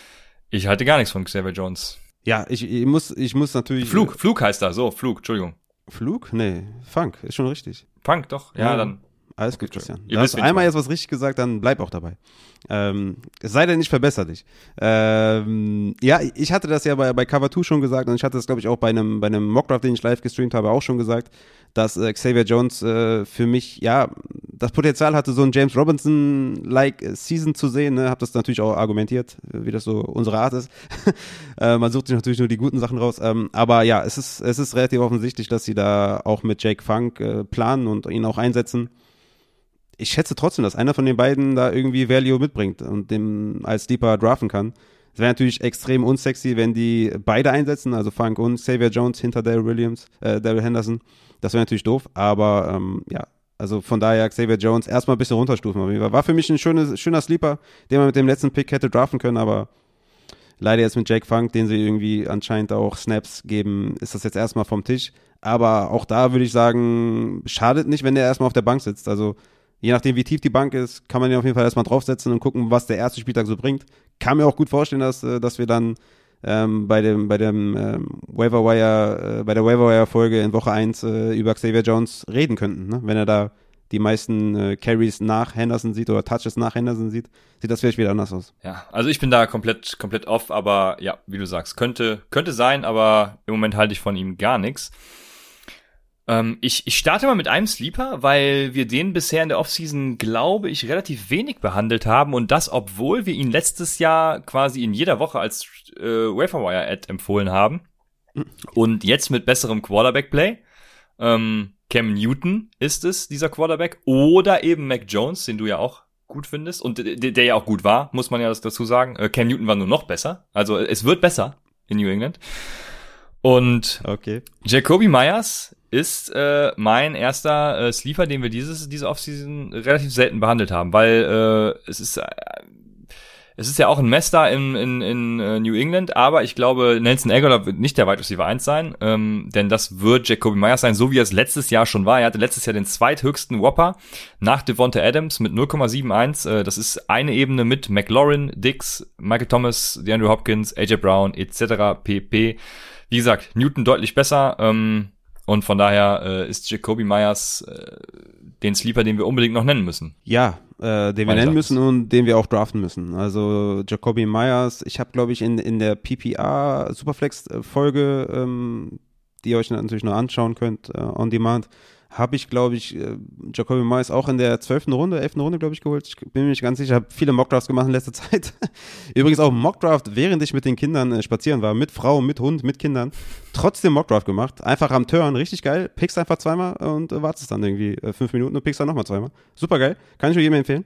Ich halte gar nichts von Xavier Jones. Ja, ich, ich muss, ich muss natürlich. Flug, Flug heißt er, so, Flug, Entschuldigung. Flug? Nee, Funk, ist schon richtig. Funk, doch. Ja, Ja. dann. Alles gut, Christian. Du hast einmal jetzt was richtig gesagt, dann bleib auch dabei. Ähm, es sei denn, ich verbessere dich. Ähm, ja, ich hatte das ja bei, bei Cover 2 schon gesagt und ich hatte das, glaube ich, auch bei einem, bei einem Mockdraft, den ich live gestreamt habe, auch schon gesagt, dass äh, Xavier Jones äh, für mich, ja, das Potenzial hatte, so ein James Robinson-like äh, Season zu sehen. Ne? Hab das natürlich auch argumentiert, wie das so unsere Art ist. äh, man sucht sich natürlich nur die guten Sachen raus. Ähm, aber ja, es ist, es ist relativ offensichtlich, dass sie da auch mit Jake Funk äh, planen und ihn auch einsetzen ich schätze trotzdem, dass einer von den beiden da irgendwie Value mitbringt und dem als Deeper draften kann. Es wäre natürlich extrem unsexy, wenn die beide einsetzen, also Funk und Xavier Jones hinter Daryl Williams, äh, Daryl Henderson. Das wäre natürlich doof, aber ähm, ja, also von daher Xavier Jones erstmal ein bisschen runterstufen. War für mich ein schönes, schöner Sleeper, den man mit dem letzten Pick hätte draften können, aber leider jetzt mit Jake Funk, den sie irgendwie anscheinend auch Snaps geben, ist das jetzt erstmal vom Tisch. Aber auch da würde ich sagen, schadet nicht, wenn der erstmal auf der Bank sitzt. Also je nachdem, wie tief die Bank ist, kann man ihn auf jeden Fall erstmal draufsetzen und gucken, was der erste Spieltag so bringt. Kann mir auch gut vorstellen, dass, äh, dass wir dann ähm, bei dem, bei dem ähm, Waiver äh, bei der Waiver Folge in Woche 1 äh, über Xavier Jones reden könnten, ne? Wenn er da die meisten äh, Carries nach Henderson sieht oder Touches nach Henderson sieht, sieht das vielleicht wieder anders aus. Ja, also ich bin da komplett, komplett off, aber ja, wie du sagst, könnte, könnte sein, aber im Moment halte ich von ihm gar nichts. Ähm, ich, ich starte mal mit einem Sleeper, weil wir den bisher in der Offseason, glaube ich, relativ wenig behandelt haben und das, obwohl wir ihn letztes Jahr quasi in jeder Woche als äh, Waferwire-Ad empfohlen haben. Und jetzt mit besserem Quarterback-Play. Ähm, Cam Newton ist es, dieser Quarterback. Oder eben Mac Jones, den du ja auch gut findest und der, der ja auch gut war, muss man ja das dazu sagen. Äh, Cam Newton war nur noch besser. Also es wird besser in New England. Und Okay. Jacoby Myers ist äh, mein erster äh, Sleeper, den wir dieses diese Offseason relativ selten behandelt haben, weil äh, es ist äh, es ist ja auch ein Mess da in, in, in äh, New England, aber ich glaube, Nelson Aguilar wird nicht der Wide Receiver 1 sein, ähm, denn das wird Jacoby Myers sein, so wie er es letztes Jahr schon war. Er hatte letztes Jahr den zweithöchsten Whopper nach Devonta Adams mit 0,71. Äh, das ist eine Ebene mit McLaurin, Dix, Michael Thomas, DeAndre Hopkins, AJ Brown etc. pp. Wie gesagt, Newton deutlich besser. Ähm, und von daher äh, ist Jacoby Myers äh, den Sleeper, den wir unbedingt noch nennen müssen. Ja, äh, den wir nennen müssen und den wir auch draften müssen. Also Jacoby Myers, ich habe glaube ich in, in der PPR Superflex äh, Folge, ähm, die ihr euch natürlich noch anschauen könnt, äh, on demand, habe ich glaube ich äh, Jacoby Myers auch in der zwölften Runde, elften Runde glaube ich geholt. Ich bin mir nicht ganz sicher, habe viele Mockdrafts gemacht in letzter Zeit. Übrigens auch Mockdraft, während ich mit den Kindern äh, spazieren war, mit Frau, mit Hund, mit Kindern. Trotzdem Mockdraft gemacht, einfach am Turn, richtig geil. Pickst einfach zweimal und äh, wartest dann irgendwie äh, fünf Minuten und pickst dann nochmal zweimal. Super geil, kann ich nur jedem empfehlen.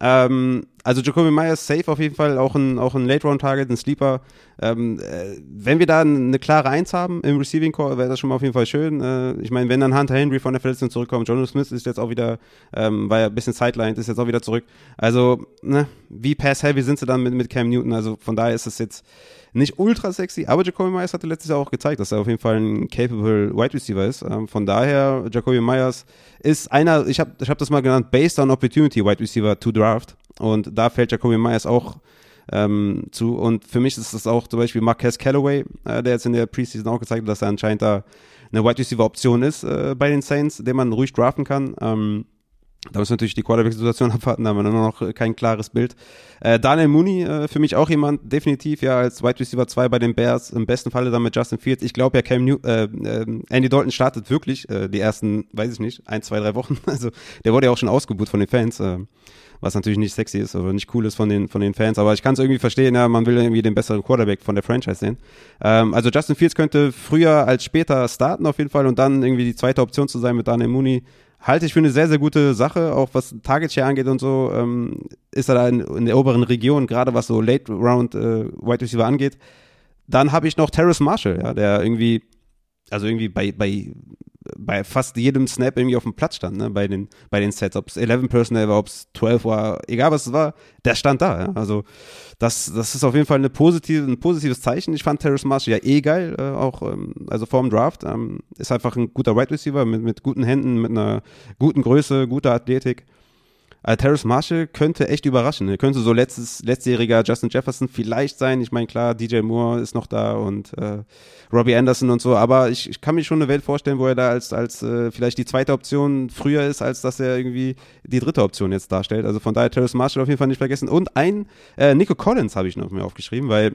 Ähm, also Jacoby Myers safe auf jeden Fall, auch ein, auch ein Late-Round-Target, ein Sleeper. Ähm, äh, wenn wir da eine klare Eins haben im Receiving Core, wäre das schon mal auf jeden Fall schön. Äh, ich meine, wenn dann Hunter Henry von der Verletzung zurückkommen. Jonas Smith ist jetzt auch wieder, ähm, war ja ein bisschen sidelined, ist jetzt auch wieder zurück. Also, ne, wie pass-heavy sind sie dann mit, mit Cam Newton? Also von daher ist es jetzt nicht ultra sexy, aber Jacoby Myers hatte letztes Jahr auch gezeigt, dass er auf jeden Fall ein capable Wide Receiver ist. Ähm, von daher, Jacoby Myers ist einer, ich habe ich hab das mal genannt, based on opportunity Wide Receiver to draft. Und da fällt Jacoby Myers auch ähm, zu. Und für mich ist das auch zum Beispiel Marquez Callaway, äh, der jetzt in der Preseason auch gezeigt hat, dass er anscheinend da eine Wide Receiver Option ist äh, bei den Saints, den man ruhig draften kann. Ähm, da müssen natürlich die Quarterback-Situation abwarten, da haben wir nur noch kein klares Bild. Äh, Daniel Mooney, äh, für mich auch jemand, definitiv ja als Wide Receiver 2 bei den Bears, im besten Falle dann mit Justin Fields. Ich glaube ja, Cam New äh, äh, Andy Dalton startet wirklich äh, die ersten, weiß ich nicht, ein, zwei, drei Wochen. Also der wurde ja auch schon ausgebucht von den Fans. Äh, was natürlich nicht sexy ist oder nicht cool ist von den, von den Fans. Aber ich kann es irgendwie verstehen, ja, man will irgendwie den besseren Quarterback von der Franchise sehen. Ähm, also Justin Fields könnte früher als später starten auf jeden Fall und dann irgendwie die zweite Option zu sein mit Daniel Mooney halte ich für eine sehr, sehr gute Sache, auch was Target Share angeht und so, ähm, ist er da in, in, der oberen Region, gerade was so Late Round äh, Wide Receiver angeht. Dann habe ich noch Terrace Marshall, ja, der irgendwie, also irgendwie bei, bei bei fast jedem Snap irgendwie auf dem Platz stand, ne, bei den, bei den Sets, ob es 11 Personnel war, ob es 12 war, egal was es war, der stand da, ja. Also, das, das ist auf jeden Fall eine positive, ein positives Zeichen. Ich fand Terrace Marshall ja eh geil, äh, auch, ähm, also vor dem Draft, ähm, ist einfach ein guter Wide Receiver mit, mit guten Händen, mit einer guten Größe, guter Athletik. Also Terrace Marshall könnte echt überraschen. Er könnte so letztes, letztjähriger Justin Jefferson vielleicht sein. Ich meine, klar, DJ Moore ist noch da und äh, Robbie Anderson und so, aber ich, ich kann mir schon eine Welt vorstellen, wo er da als, als äh, vielleicht die zweite Option früher ist, als dass er irgendwie die dritte Option jetzt darstellt. Also von daher Terrace Marshall auf jeden Fall nicht vergessen. Und ein äh, Nico Collins habe ich noch mir aufgeschrieben, weil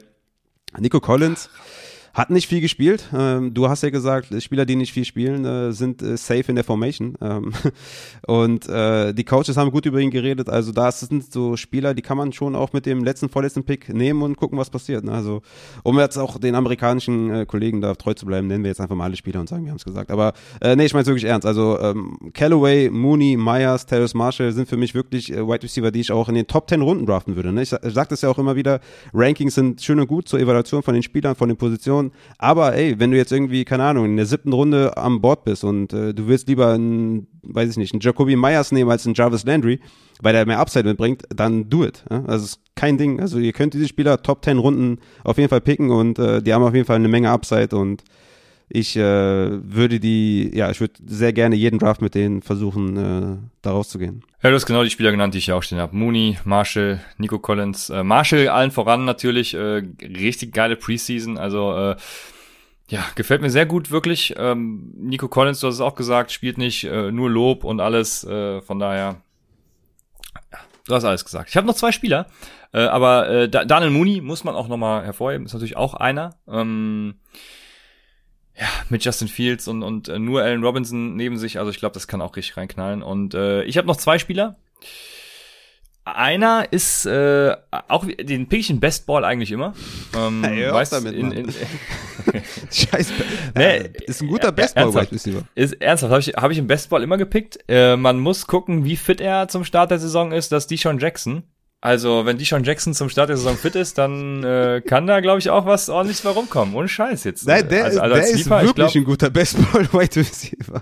Nico Collins. Ach hat nicht viel gespielt. Ähm, du hast ja gesagt, Spieler, die nicht viel spielen, äh, sind äh, safe in der Formation. Ähm, und äh, die Coaches haben gut über ihn geredet. Also da sind so Spieler, die kann man schon auch mit dem letzten, vorletzten Pick nehmen und gucken, was passiert. Ne? Also um jetzt auch den amerikanischen äh, Kollegen da treu zu bleiben, nennen wir jetzt einfach mal alle Spieler und sagen, wir haben es gesagt. Aber äh, nee, ich meine es wirklich ernst. Also ähm, Callaway, Mooney, Myers, Terrace Marshall sind für mich wirklich äh, Wide Receiver, die ich auch in den Top 10 Runden draften würde. Ne? Ich, ich sage das ja auch immer wieder, Rankings sind schön und gut zur Evaluation von den Spielern, von den Positionen Position. Aber ey, wenn du jetzt irgendwie, keine Ahnung, in der siebten Runde am Bord bist und äh, du willst lieber einen, weiß ich nicht, einen Jacoby Myers nehmen als einen Jarvis Landry, weil der mehr Upside mitbringt, dann do it. Ja? Also ist kein Ding. Also ihr könnt diese Spieler Top 10 Runden auf jeden Fall picken und äh, die haben auf jeden Fall eine Menge Upside und ich äh, würde die, ja, ich würde sehr gerne jeden Draft mit denen versuchen, äh, da rauszugehen. Ja, du hast genau die Spieler genannt, die ich hier auch stehen habe. Mooney, Marshall, Nico Collins. Äh, Marshall allen voran natürlich, äh, richtig geile Preseason. Also äh, ja, gefällt mir sehr gut, wirklich. Ähm, Nico Collins, du hast es auch gesagt, spielt nicht äh, nur Lob und alles. Äh, von daher, ja, du hast alles gesagt. Ich habe noch zwei Spieler, äh, aber äh, Daniel Mooney muss man auch nochmal hervorheben. Ist natürlich auch einer. Ähm, ja, mit Justin Fields und, und äh, nur Allen Robinson neben sich. Also ich glaube, das kann auch richtig reinknallen. Und äh, ich habe noch zwei Spieler. Einer ist äh, auch den pick ich in Best Ball eigentlich immer. Ähm, hey, weißt, damit, in, in, Scheiße. Nee, ist ein guter Best Ball Wide Receiver. Ist ernsthaft, habe ich hab ich im Best Ball immer gepickt. Äh, man muss gucken, wie fit er zum Start der Saison ist, dass Deshaun Jackson also, wenn Deshaun Jackson zum Start der Saison fit ist, dann äh, kann da, glaube ich, auch was ordentliches bei rumkommen. Ohne Scheiß jetzt. Nein, der, also, also der ist Liefer, wirklich glaub, ein guter Baseball-Wide Receiver.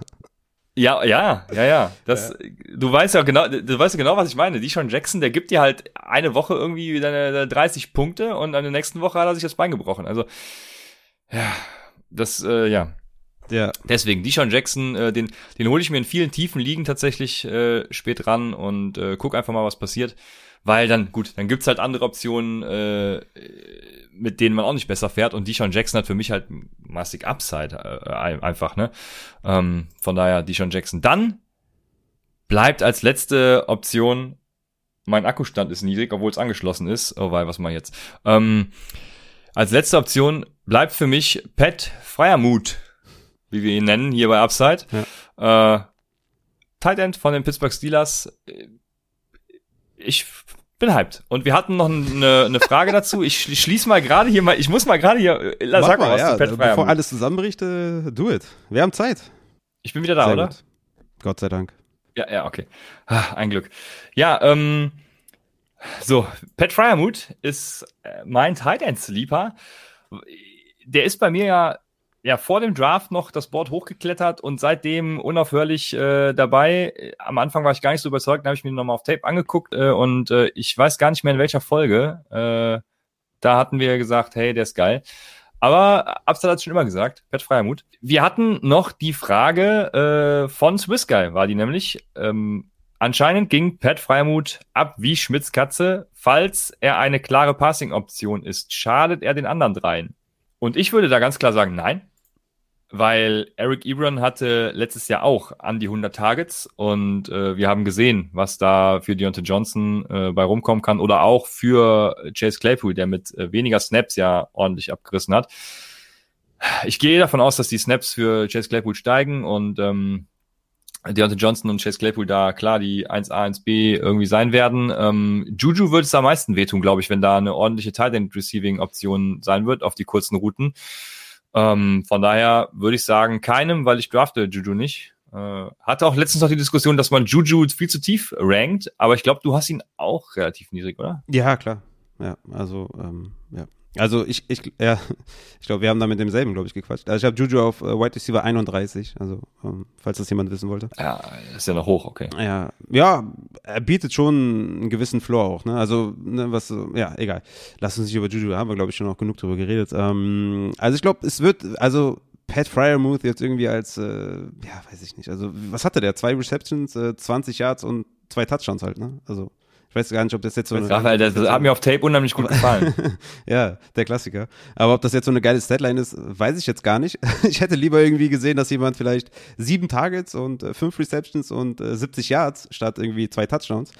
Ja, ja, ja, ja. Das, ja. Du weißt ja genau, du weißt ja genau, was ich meine. Deshaun Jackson, der gibt dir halt eine Woche irgendwie wieder 30 Punkte und an der nächsten Woche hat er sich das Bein gebrochen. Also, ja, das, äh, ja. Ja. Deswegen, Deshaun Jackson, äh, den, den hole ich mir in vielen tiefen Ligen tatsächlich äh, spät ran und äh, guck einfach mal, was passiert weil dann, gut, dann gibt's halt andere Optionen, äh, mit denen man auch nicht besser fährt und Deshaun Jackson hat für mich halt massig Upside äh, einfach, ne? Ähm, von daher Deshaun Jackson. Dann bleibt als letzte Option, mein Akkustand ist niedrig, obwohl es angeschlossen ist. Oh, weil, was mal jetzt? Ähm, als letzte Option bleibt für mich Pat Freiermuth, wie wir ihn nennen, hier bei Upside. Ja. Äh, Tight End von den Pittsburgh Steelers ich bin hyped. Und wir hatten noch eine, eine Frage dazu. Ich schließe mal gerade hier mal, ich muss mal gerade hier, äh, Mach sag mal, mal was ja, Bevor alles zusammenbricht, äh, do it. Wir haben Zeit. Ich bin wieder da, Sehr oder? Gut. Gott sei Dank. Ja, ja, okay. Ah, ein Glück. Ja, ähm, so, Pat Fryermuth ist äh, mein Tight End Sleeper. Der ist bei mir ja ja vor dem Draft noch das Board hochgeklettert und seitdem unaufhörlich äh, dabei. Am Anfang war ich gar nicht so überzeugt, dann habe ich mir nochmal auf Tape angeguckt äh, und äh, ich weiß gar nicht mehr in welcher Folge. Äh, da hatten wir gesagt, hey, der ist geil. Aber Absal hat schon immer gesagt, Pat Freiermut. Wir hatten noch die Frage äh, von Swiss Guy, war die nämlich. Ähm, anscheinend ging Pat Freiermut ab wie Schmitz Katze. Falls er eine klare Passing-Option ist, schadet er den anderen dreien. Und ich würde da ganz klar sagen, nein weil Eric Ebron hatte letztes Jahr auch an die 100 Targets und äh, wir haben gesehen, was da für Deontay Johnson äh, bei rumkommen kann oder auch für Chase Claypool, der mit äh, weniger Snaps ja ordentlich abgerissen hat. Ich gehe davon aus, dass die Snaps für Chase Claypool steigen und ähm, Deontay Johnson und Chase Claypool da klar die 1A, 1B irgendwie sein werden. Ähm, Juju wird es am meisten wehtun, glaube ich, wenn da eine ordentliche Tight End Receiving Option sein wird auf die kurzen Routen. Ähm, von daher würde ich sagen, keinem, weil ich drafte Juju nicht. Äh, hatte auch letztens noch die Diskussion, dass man Juju viel zu tief rankt, aber ich glaube, du hast ihn auch relativ niedrig, oder? Ja, klar. Ja, also, ähm, ja. Also ich, ich, ja, ich glaube, wir haben da mit demselben, glaube ich, gequatscht. Also ich habe Juju auf äh, Wide Receiver 31, also ähm, falls das jemand wissen wollte. Ja, ist ja noch hoch, okay. Ja, ja, er bietet schon einen gewissen Floor auch, ne? Also, ne, was, ja, egal. Lass uns nicht über Juju, haben wir, glaube ich, schon noch genug drüber geredet. Ähm, also ich glaube, es wird, also Pat Fryermuth jetzt irgendwie als, äh, ja, weiß ich nicht. Also, was hatte der? Zwei Receptions, äh, 20 Yards und zwei Touchdowns halt, ne? Also, ich weiß gar nicht, ob das jetzt so eine. Raphael, das hat mir auf Tape unheimlich gut gefallen. ja, der Klassiker. Aber ob das jetzt so eine geile Statline ist, weiß ich jetzt gar nicht. Ich hätte lieber irgendwie gesehen, dass jemand vielleicht sieben Targets und äh, fünf Receptions und äh, 70 Yards statt irgendwie zwei Touchdowns.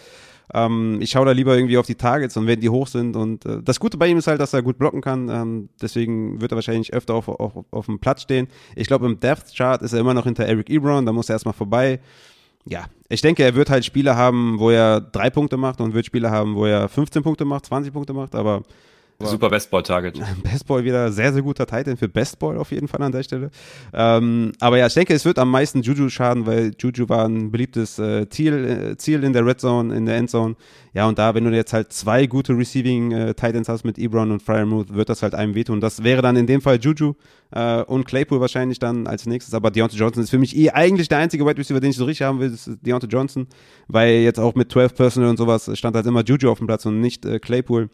Ähm, ich schaue da lieber irgendwie auf die Targets und wenn die hoch sind. Und äh, das Gute bei ihm ist halt, dass er gut blocken kann. Ähm, deswegen wird er wahrscheinlich öfter auf, auf, auf dem Platz stehen. Ich glaube, im Depth Chart ist er immer noch hinter Eric Ebron. Da muss er erstmal vorbei ja, ich denke, er wird halt Spiele haben, wo er drei Punkte macht und wird Spiele haben, wo er 15 Punkte macht, 20 Punkte macht, aber Super Bestball-Target. Bestball wieder sehr, sehr guter Titan für Bestball auf jeden Fall an der Stelle. Ähm, aber ja, ich denke, es wird am meisten Juju schaden, weil Juju war ein beliebtes äh, Ziel, äh, Ziel in der Red Zone, in der Endzone. Ja, und da, wenn du jetzt halt zwei gute Receiving äh, Titans hast mit Ebron und Fryermuth, wird das halt einem wehtun. Das wäre dann in dem Fall Juju äh, und Claypool wahrscheinlich dann als nächstes. Aber Deontay Johnson ist für mich eh eigentlich der einzige Wide Receiver, den ich so richtig haben will, ist Deontay Johnson, weil jetzt auch mit 12 Personal und sowas stand halt immer Juju auf dem Platz und nicht äh, Claypool.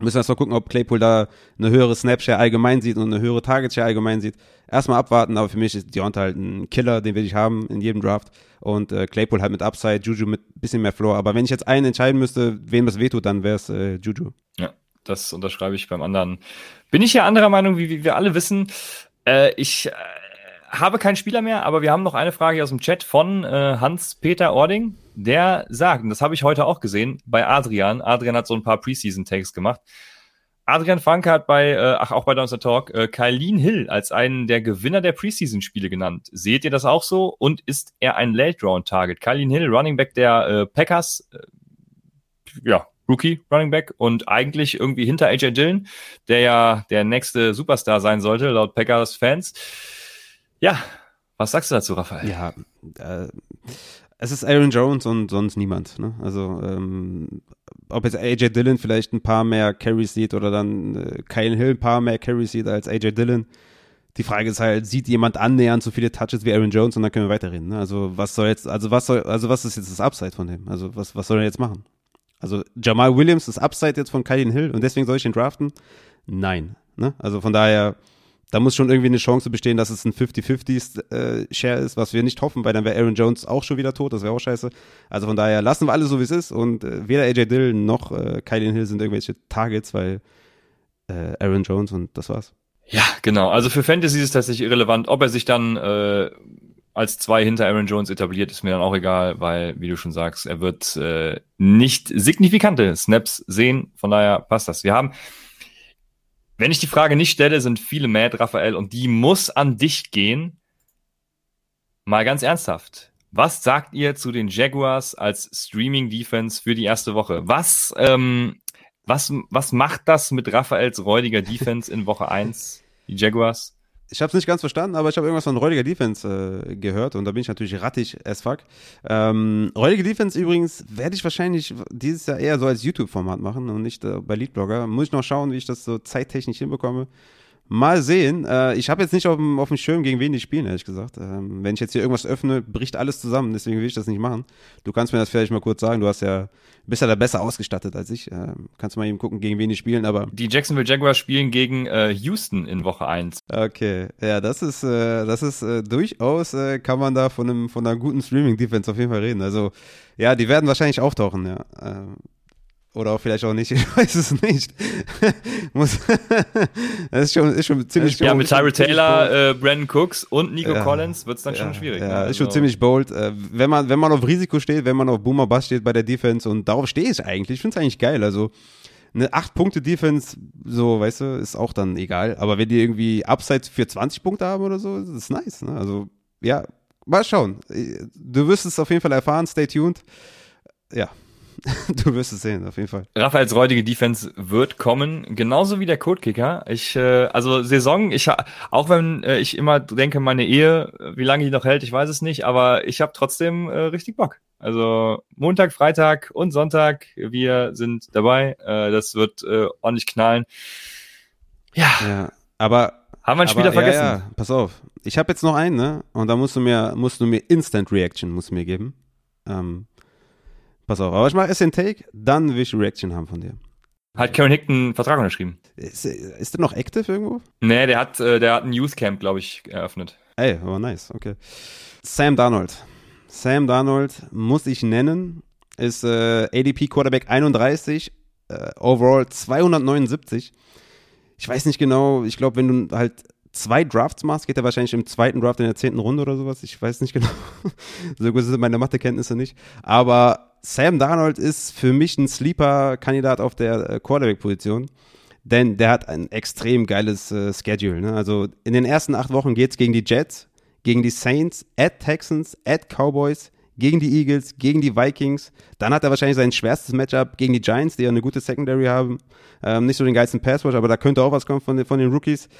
Müssen wir erst mal gucken, ob Claypool da eine höhere Snapshare allgemein sieht und eine höhere Target-Share allgemein sieht. Erstmal abwarten, aber für mich ist Deontay halt ein Killer, den will ich haben in jedem Draft. Und äh, Claypool halt mit Upside, Juju mit bisschen mehr Floor. Aber wenn ich jetzt einen entscheiden müsste, wem das wehtut, dann wäre es äh, Juju. Ja, das unterschreibe ich beim anderen. Bin ich ja anderer Meinung, wie, wie wir alle wissen. Äh, ich äh, habe keinen Spieler mehr, aber wir haben noch eine Frage aus dem Chat von äh, Hans-Peter Ording der sagt, und das habe ich heute auch gesehen, bei Adrian, Adrian hat so ein paar Preseason-Takes gemacht. Adrian Franke hat bei, äh, ach auch bei Donster Talk, äh, Kylene Hill als einen der Gewinner der Preseason-Spiele genannt. Seht ihr das auch so? Und ist er ein Late-Round-Target? Kylene Hill, Running Back der äh, Packers, äh, ja, Rookie Running Back und eigentlich irgendwie hinter AJ Dillon, der ja der nächste Superstar sein sollte, laut Packers Fans. Ja, was sagst du dazu, Raphael? Ja, äh, es ist Aaron Jones und sonst niemand. Ne? Also ähm, ob jetzt AJ Dillon vielleicht ein paar mehr Carries sieht oder dann äh, Kyle Hill ein paar mehr Carries sieht als AJ Dillon. Die Frage ist halt, sieht jemand annähernd so viele Touches wie Aaron Jones und dann können wir weiterreden. Ne? Also was soll jetzt, also was soll, also was ist jetzt das Upside von dem? Also was, was soll er jetzt machen? Also Jamal Williams ist Upside jetzt von Kyle Hill und deswegen soll ich ihn draften? Nein. Ne? Also von daher, da muss schon irgendwie eine Chance bestehen, dass es ein 50-50 äh, ist, was wir nicht hoffen, weil dann wäre Aaron Jones auch schon wieder tot, das wäre auch scheiße. Also von daher lassen wir alles so, wie es ist und äh, weder AJ Dillon noch äh, Kylian Hill sind irgendwelche Targets, weil äh, Aaron Jones und das war's. Ja, genau. Also für Fantasy ist es tatsächlich irrelevant, ob er sich dann äh, als zwei hinter Aaron Jones etabliert, ist mir dann auch egal, weil, wie du schon sagst, er wird äh, nicht signifikante Snaps sehen. Von daher passt das. Wir haben wenn ich die Frage nicht stelle, sind viele mad, Raphael, und die muss an dich gehen. Mal ganz ernsthaft. Was sagt ihr zu den Jaguars als Streaming-Defense für die erste Woche? Was, ähm, was, was macht das mit Raphaels räudiger Defense in Woche 1, die Jaguars? Ich habe es nicht ganz verstanden, aber ich habe irgendwas von räudiger Defense äh, gehört und da bin ich natürlich rattig as fuck. Ähm, räudige Defense übrigens werde ich wahrscheinlich dieses Jahr eher so als YouTube-Format machen und nicht äh, bei Leadblogger. Muss ich noch schauen, wie ich das so zeittechnisch hinbekomme. Mal sehen. Äh, ich habe jetzt nicht auf dem, auf dem Schirm, gegen wen die spielen, ehrlich gesagt. Ähm, wenn ich jetzt hier irgendwas öffne, bricht alles zusammen. Deswegen will ich das nicht machen. Du kannst mir das vielleicht mal kurz sagen. Du hast ja, bist ja da besser ausgestattet als ich. Ähm, kannst du mal eben gucken, gegen wen die spielen. Aber Die Jacksonville Jaguars spielen gegen äh, Houston in Woche 1. okay, ja, das ist, äh, das ist äh, durchaus, äh, kann man da von einem, von einer guten Streaming-Defense auf jeden Fall reden. Also, ja, die werden wahrscheinlich auftauchen, ja. Ähm, oder auch vielleicht auch nicht, ich weiß es nicht. Muss, das ist schon, ist schon ziemlich Ja, mit schon Tyrell Taylor, äh, Brandon Cooks und Nico Ja. Collins wird's dann schon ja, schwierig. Ja, ne? ist schon Also- ziemlich bold. Äh, wenn man, wenn man auf Risiko steht, wenn man auf Boomer Bass steht bei der Defense und darauf stehe ich eigentlich, ich finde es eigentlich geil. Also eine 8-Punkte-Defense, so, weißt du, ist auch dann egal. Aber wenn die irgendwie Upsides für 20 Punkte haben oder so, ist das nice. Ne? Also, ja, mal schauen. Du wirst es auf jeden Fall erfahren, stay tuned. Ja, du wirst es sehen, auf jeden Fall. Raphaels räudige Defense wird kommen, genauso wie der Codekicker. Ich, äh, also Saison, ich auch wenn äh, ich immer denke, meine Ehe, wie lange die noch hält, ich weiß es nicht, aber ich habe trotzdem äh, richtig Bock. Also Montag, Freitag und Sonntag, wir sind dabei. Äh, das wird äh, ordentlich knallen. Ja, Ja, aber haben wir einen Spieler Aber, vergessen? Ja, ja, pass auf. Ich habe jetzt noch einen, ne? Und da musst du mir, musst du mir Instant Reaction musst du mir geben. Ähm, pass auf. Aber ich mache erst den Take, dann will ich Reaction haben von dir. Hat Karen Hick einen Vertrag unterschrieben? Ist, ist der noch active irgendwo? Nee, der hat, äh, der hat ein Youth Camp, glaube ich, eröffnet. Ey, aber nice, okay. Sam Darnold. Sam Darnold muss ich nennen. Ist äh, ADP Quarterback 31, äh, overall 279. Ich weiß nicht genau, ich glaube, wenn du halt zwei Drafts machst, geht er wahrscheinlich im zweiten Draft in der zehnten Runde oder sowas. Ich weiß nicht genau. so gut sind meine Mathekenntnisse nicht. Aber Sam Darnold ist für mich ein Sleeper-Kandidat auf der äh, Quarterback-Position. Denn der hat ein extrem geiles äh, Schedule. Ne? Also in den ersten acht Wochen geht's gegen die Jets, gegen die Saints, at Texans, at Cowboys, gegen die Eagles, gegen die Vikings. Dann hat er wahrscheinlich sein schwerstes Matchup gegen die Giants, die ja eine gute Secondary haben. Ähm, nicht so den geilsten Passwatch, aber da könnte auch was kommen von den, von den Rookies.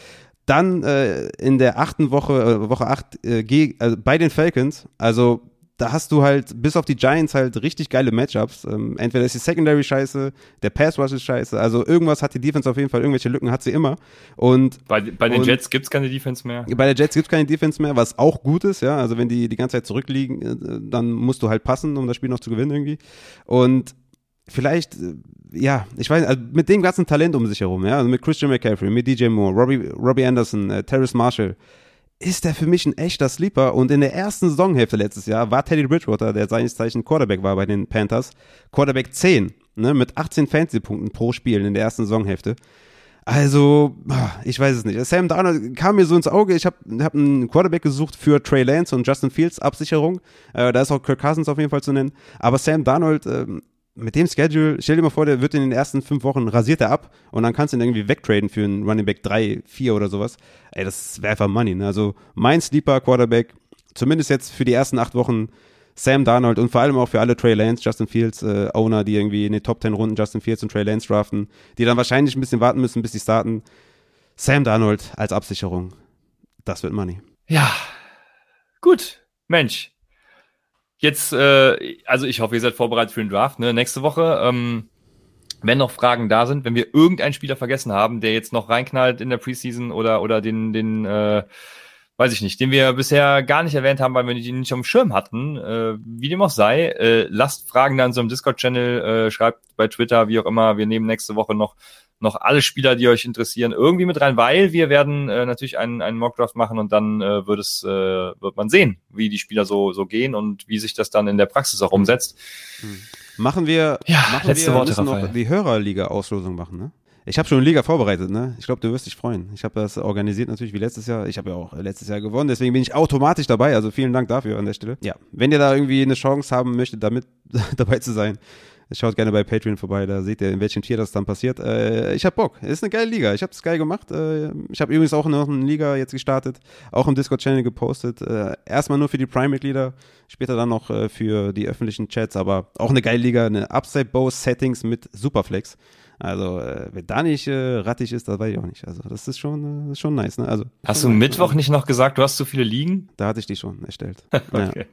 Dann äh, in der achten Woche, äh, Woche acht, äh, geg- also bei den Falcons, also da hast du halt bis auf die Giants halt richtig geile Matchups. Ähm, entweder ist die Secondary scheiße, der Pass Rush ist scheiße, also irgendwas hat die Defense auf jeden Fall, irgendwelche Lücken hat sie immer. Und Bei, bei den Und- Jets gibt's keine Defense mehr. bei der Jets gibt es keine Defense mehr, was auch gut ist, ja. Also wenn die die ganze Zeit zurückliegen, äh, dann musst du halt passen, um das Spiel noch zu gewinnen irgendwie. Und vielleicht, äh, ja, ich weiß, also mit dem ganzen Talent um sich herum, ja, also mit Christian McCaffrey, mit DJ Moore, Robbie, Robbie Anderson, äh, Terrace Marshall, ist der für mich ein echter Sleeper. Und in der ersten Saisonhälfte letztes Jahr war Teddy Bridgewater, der seines Zeichen Quarterback war bei den Panthers, Quarterback 10, ne, mit 18 Fantasy-Punkten pro Spiel in der ersten Saisonhälfte. Also, ah, ich weiß es nicht. Sam Darnold kam mir so ins Auge. Ich habe hab einen Quarterback gesucht für Trey Lance und Justin Fields Absicherung. Äh, da ist auch Kirk Cousins auf jeden Fall zu nennen. Aber Sam Darnold, ähm, mit dem Schedule, stell dir mal vor, der wird in den ersten fünf Wochen rasiert er ab und dann kannst du ihn irgendwie wegtraden für einen Running Back 3, 4 oder sowas. Ey, das wäre einfach Money. Ne? Also mein Sleeper Quarterback, zumindest jetzt für die ersten acht Wochen, Sam Darnold und vor allem auch für alle Trey Lance, Justin Fields äh, Owner, die irgendwie in den Top 10 Runden Justin Fields und Trey Lance draften, die dann wahrscheinlich ein bisschen warten müssen, bis sie starten. Sam Darnold als Absicherung. Das wird Money. Ja, gut. Mensch. Jetzt, äh, also ich hoffe, ihr seid vorbereitet für den Draft. Ne? Nächste Woche, ähm, wenn noch Fragen da sind, wenn wir irgendeinen Spieler vergessen haben, der jetzt noch reinknallt in der Preseason oder oder den den äh, weiß ich nicht, den wir bisher gar nicht erwähnt haben, weil wir ihn nicht auf dem Schirm hatten, äh, wie dem auch sei, äh, lasst Fragen dann so im Discord-Channel, äh, schreibt bei Twitter, wie auch immer. Wir nehmen nächste Woche noch noch alle Spieler, die euch interessieren, irgendwie mit rein, weil wir werden äh, natürlich einen, einen Mockdraft machen und dann äh, wird es äh, wird man sehen, wie die Spieler so so gehen und wie sich das dann in der Praxis auch umsetzt. Machen wir, Ja, machen letzte wir Worte, müssen noch Raphael. die Hörerliga-Auslosung machen, ne? Ich habe schon eine Liga vorbereitet, ne? Ich glaube, du wirst dich freuen. Ich habe das organisiert natürlich wie letztes Jahr. Ich habe ja auch letztes Jahr gewonnen, deswegen bin ich automatisch dabei. Also vielen Dank dafür an der Stelle. Ja, wenn ihr da irgendwie eine Chance haben möchtet, damit dabei zu sein, schaut gerne bei Patreon vorbei. Da seht ihr, in welchem Tier das dann passiert. Äh, ich habe Bock. Ist eine geile Liga. Ich habe es geil gemacht. Äh, ich habe übrigens auch noch eine Liga jetzt gestartet, auch im Discord-Channel gepostet. Äh, erstmal nur für die Prime-Mitglieder, später dann noch äh, für die öffentlichen Chats, aber auch eine geile Liga, eine Upside-Bow-Settings mit Superflex. Also, äh, wer da nicht äh, rattig ist, das weiß ich auch nicht. Also, das ist schon, äh, das ist schon nice, ne? Also, Hast du nice, Mittwoch nicht noch gesagt, du hast zu viele liegen? Da hatte ich die schon erstellt. Okay.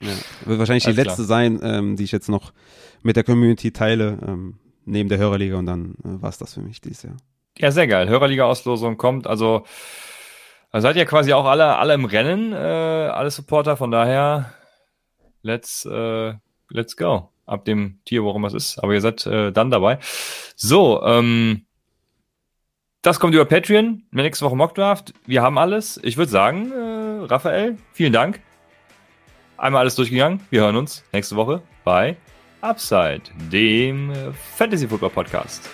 Ja, ja. Wird wahrscheinlich Alles die letzte sein, ähm, die ich jetzt noch mit der Community teile, ähm, neben der Hörerliga und dann äh, war es das für mich dieses Jahr. Ja, sehr geil. Hörerliga-Auslosung kommt. Also, also seid ihr quasi auch alle, alle im Rennen, äh, alle Supporter. Von daher, let's, äh, let's go. Ab dem Tier, worum es ist. Aber ihr seid äh, dann dabei. So, ähm, das kommt über Patreon. Nächste Woche Mockdraft. Wir haben alles. Ich würde sagen, äh, Raphael, vielen Dank. Einmal alles durchgegangen. Wir hören uns nächste Woche bei Upside, dem Fantasy Football Podcast.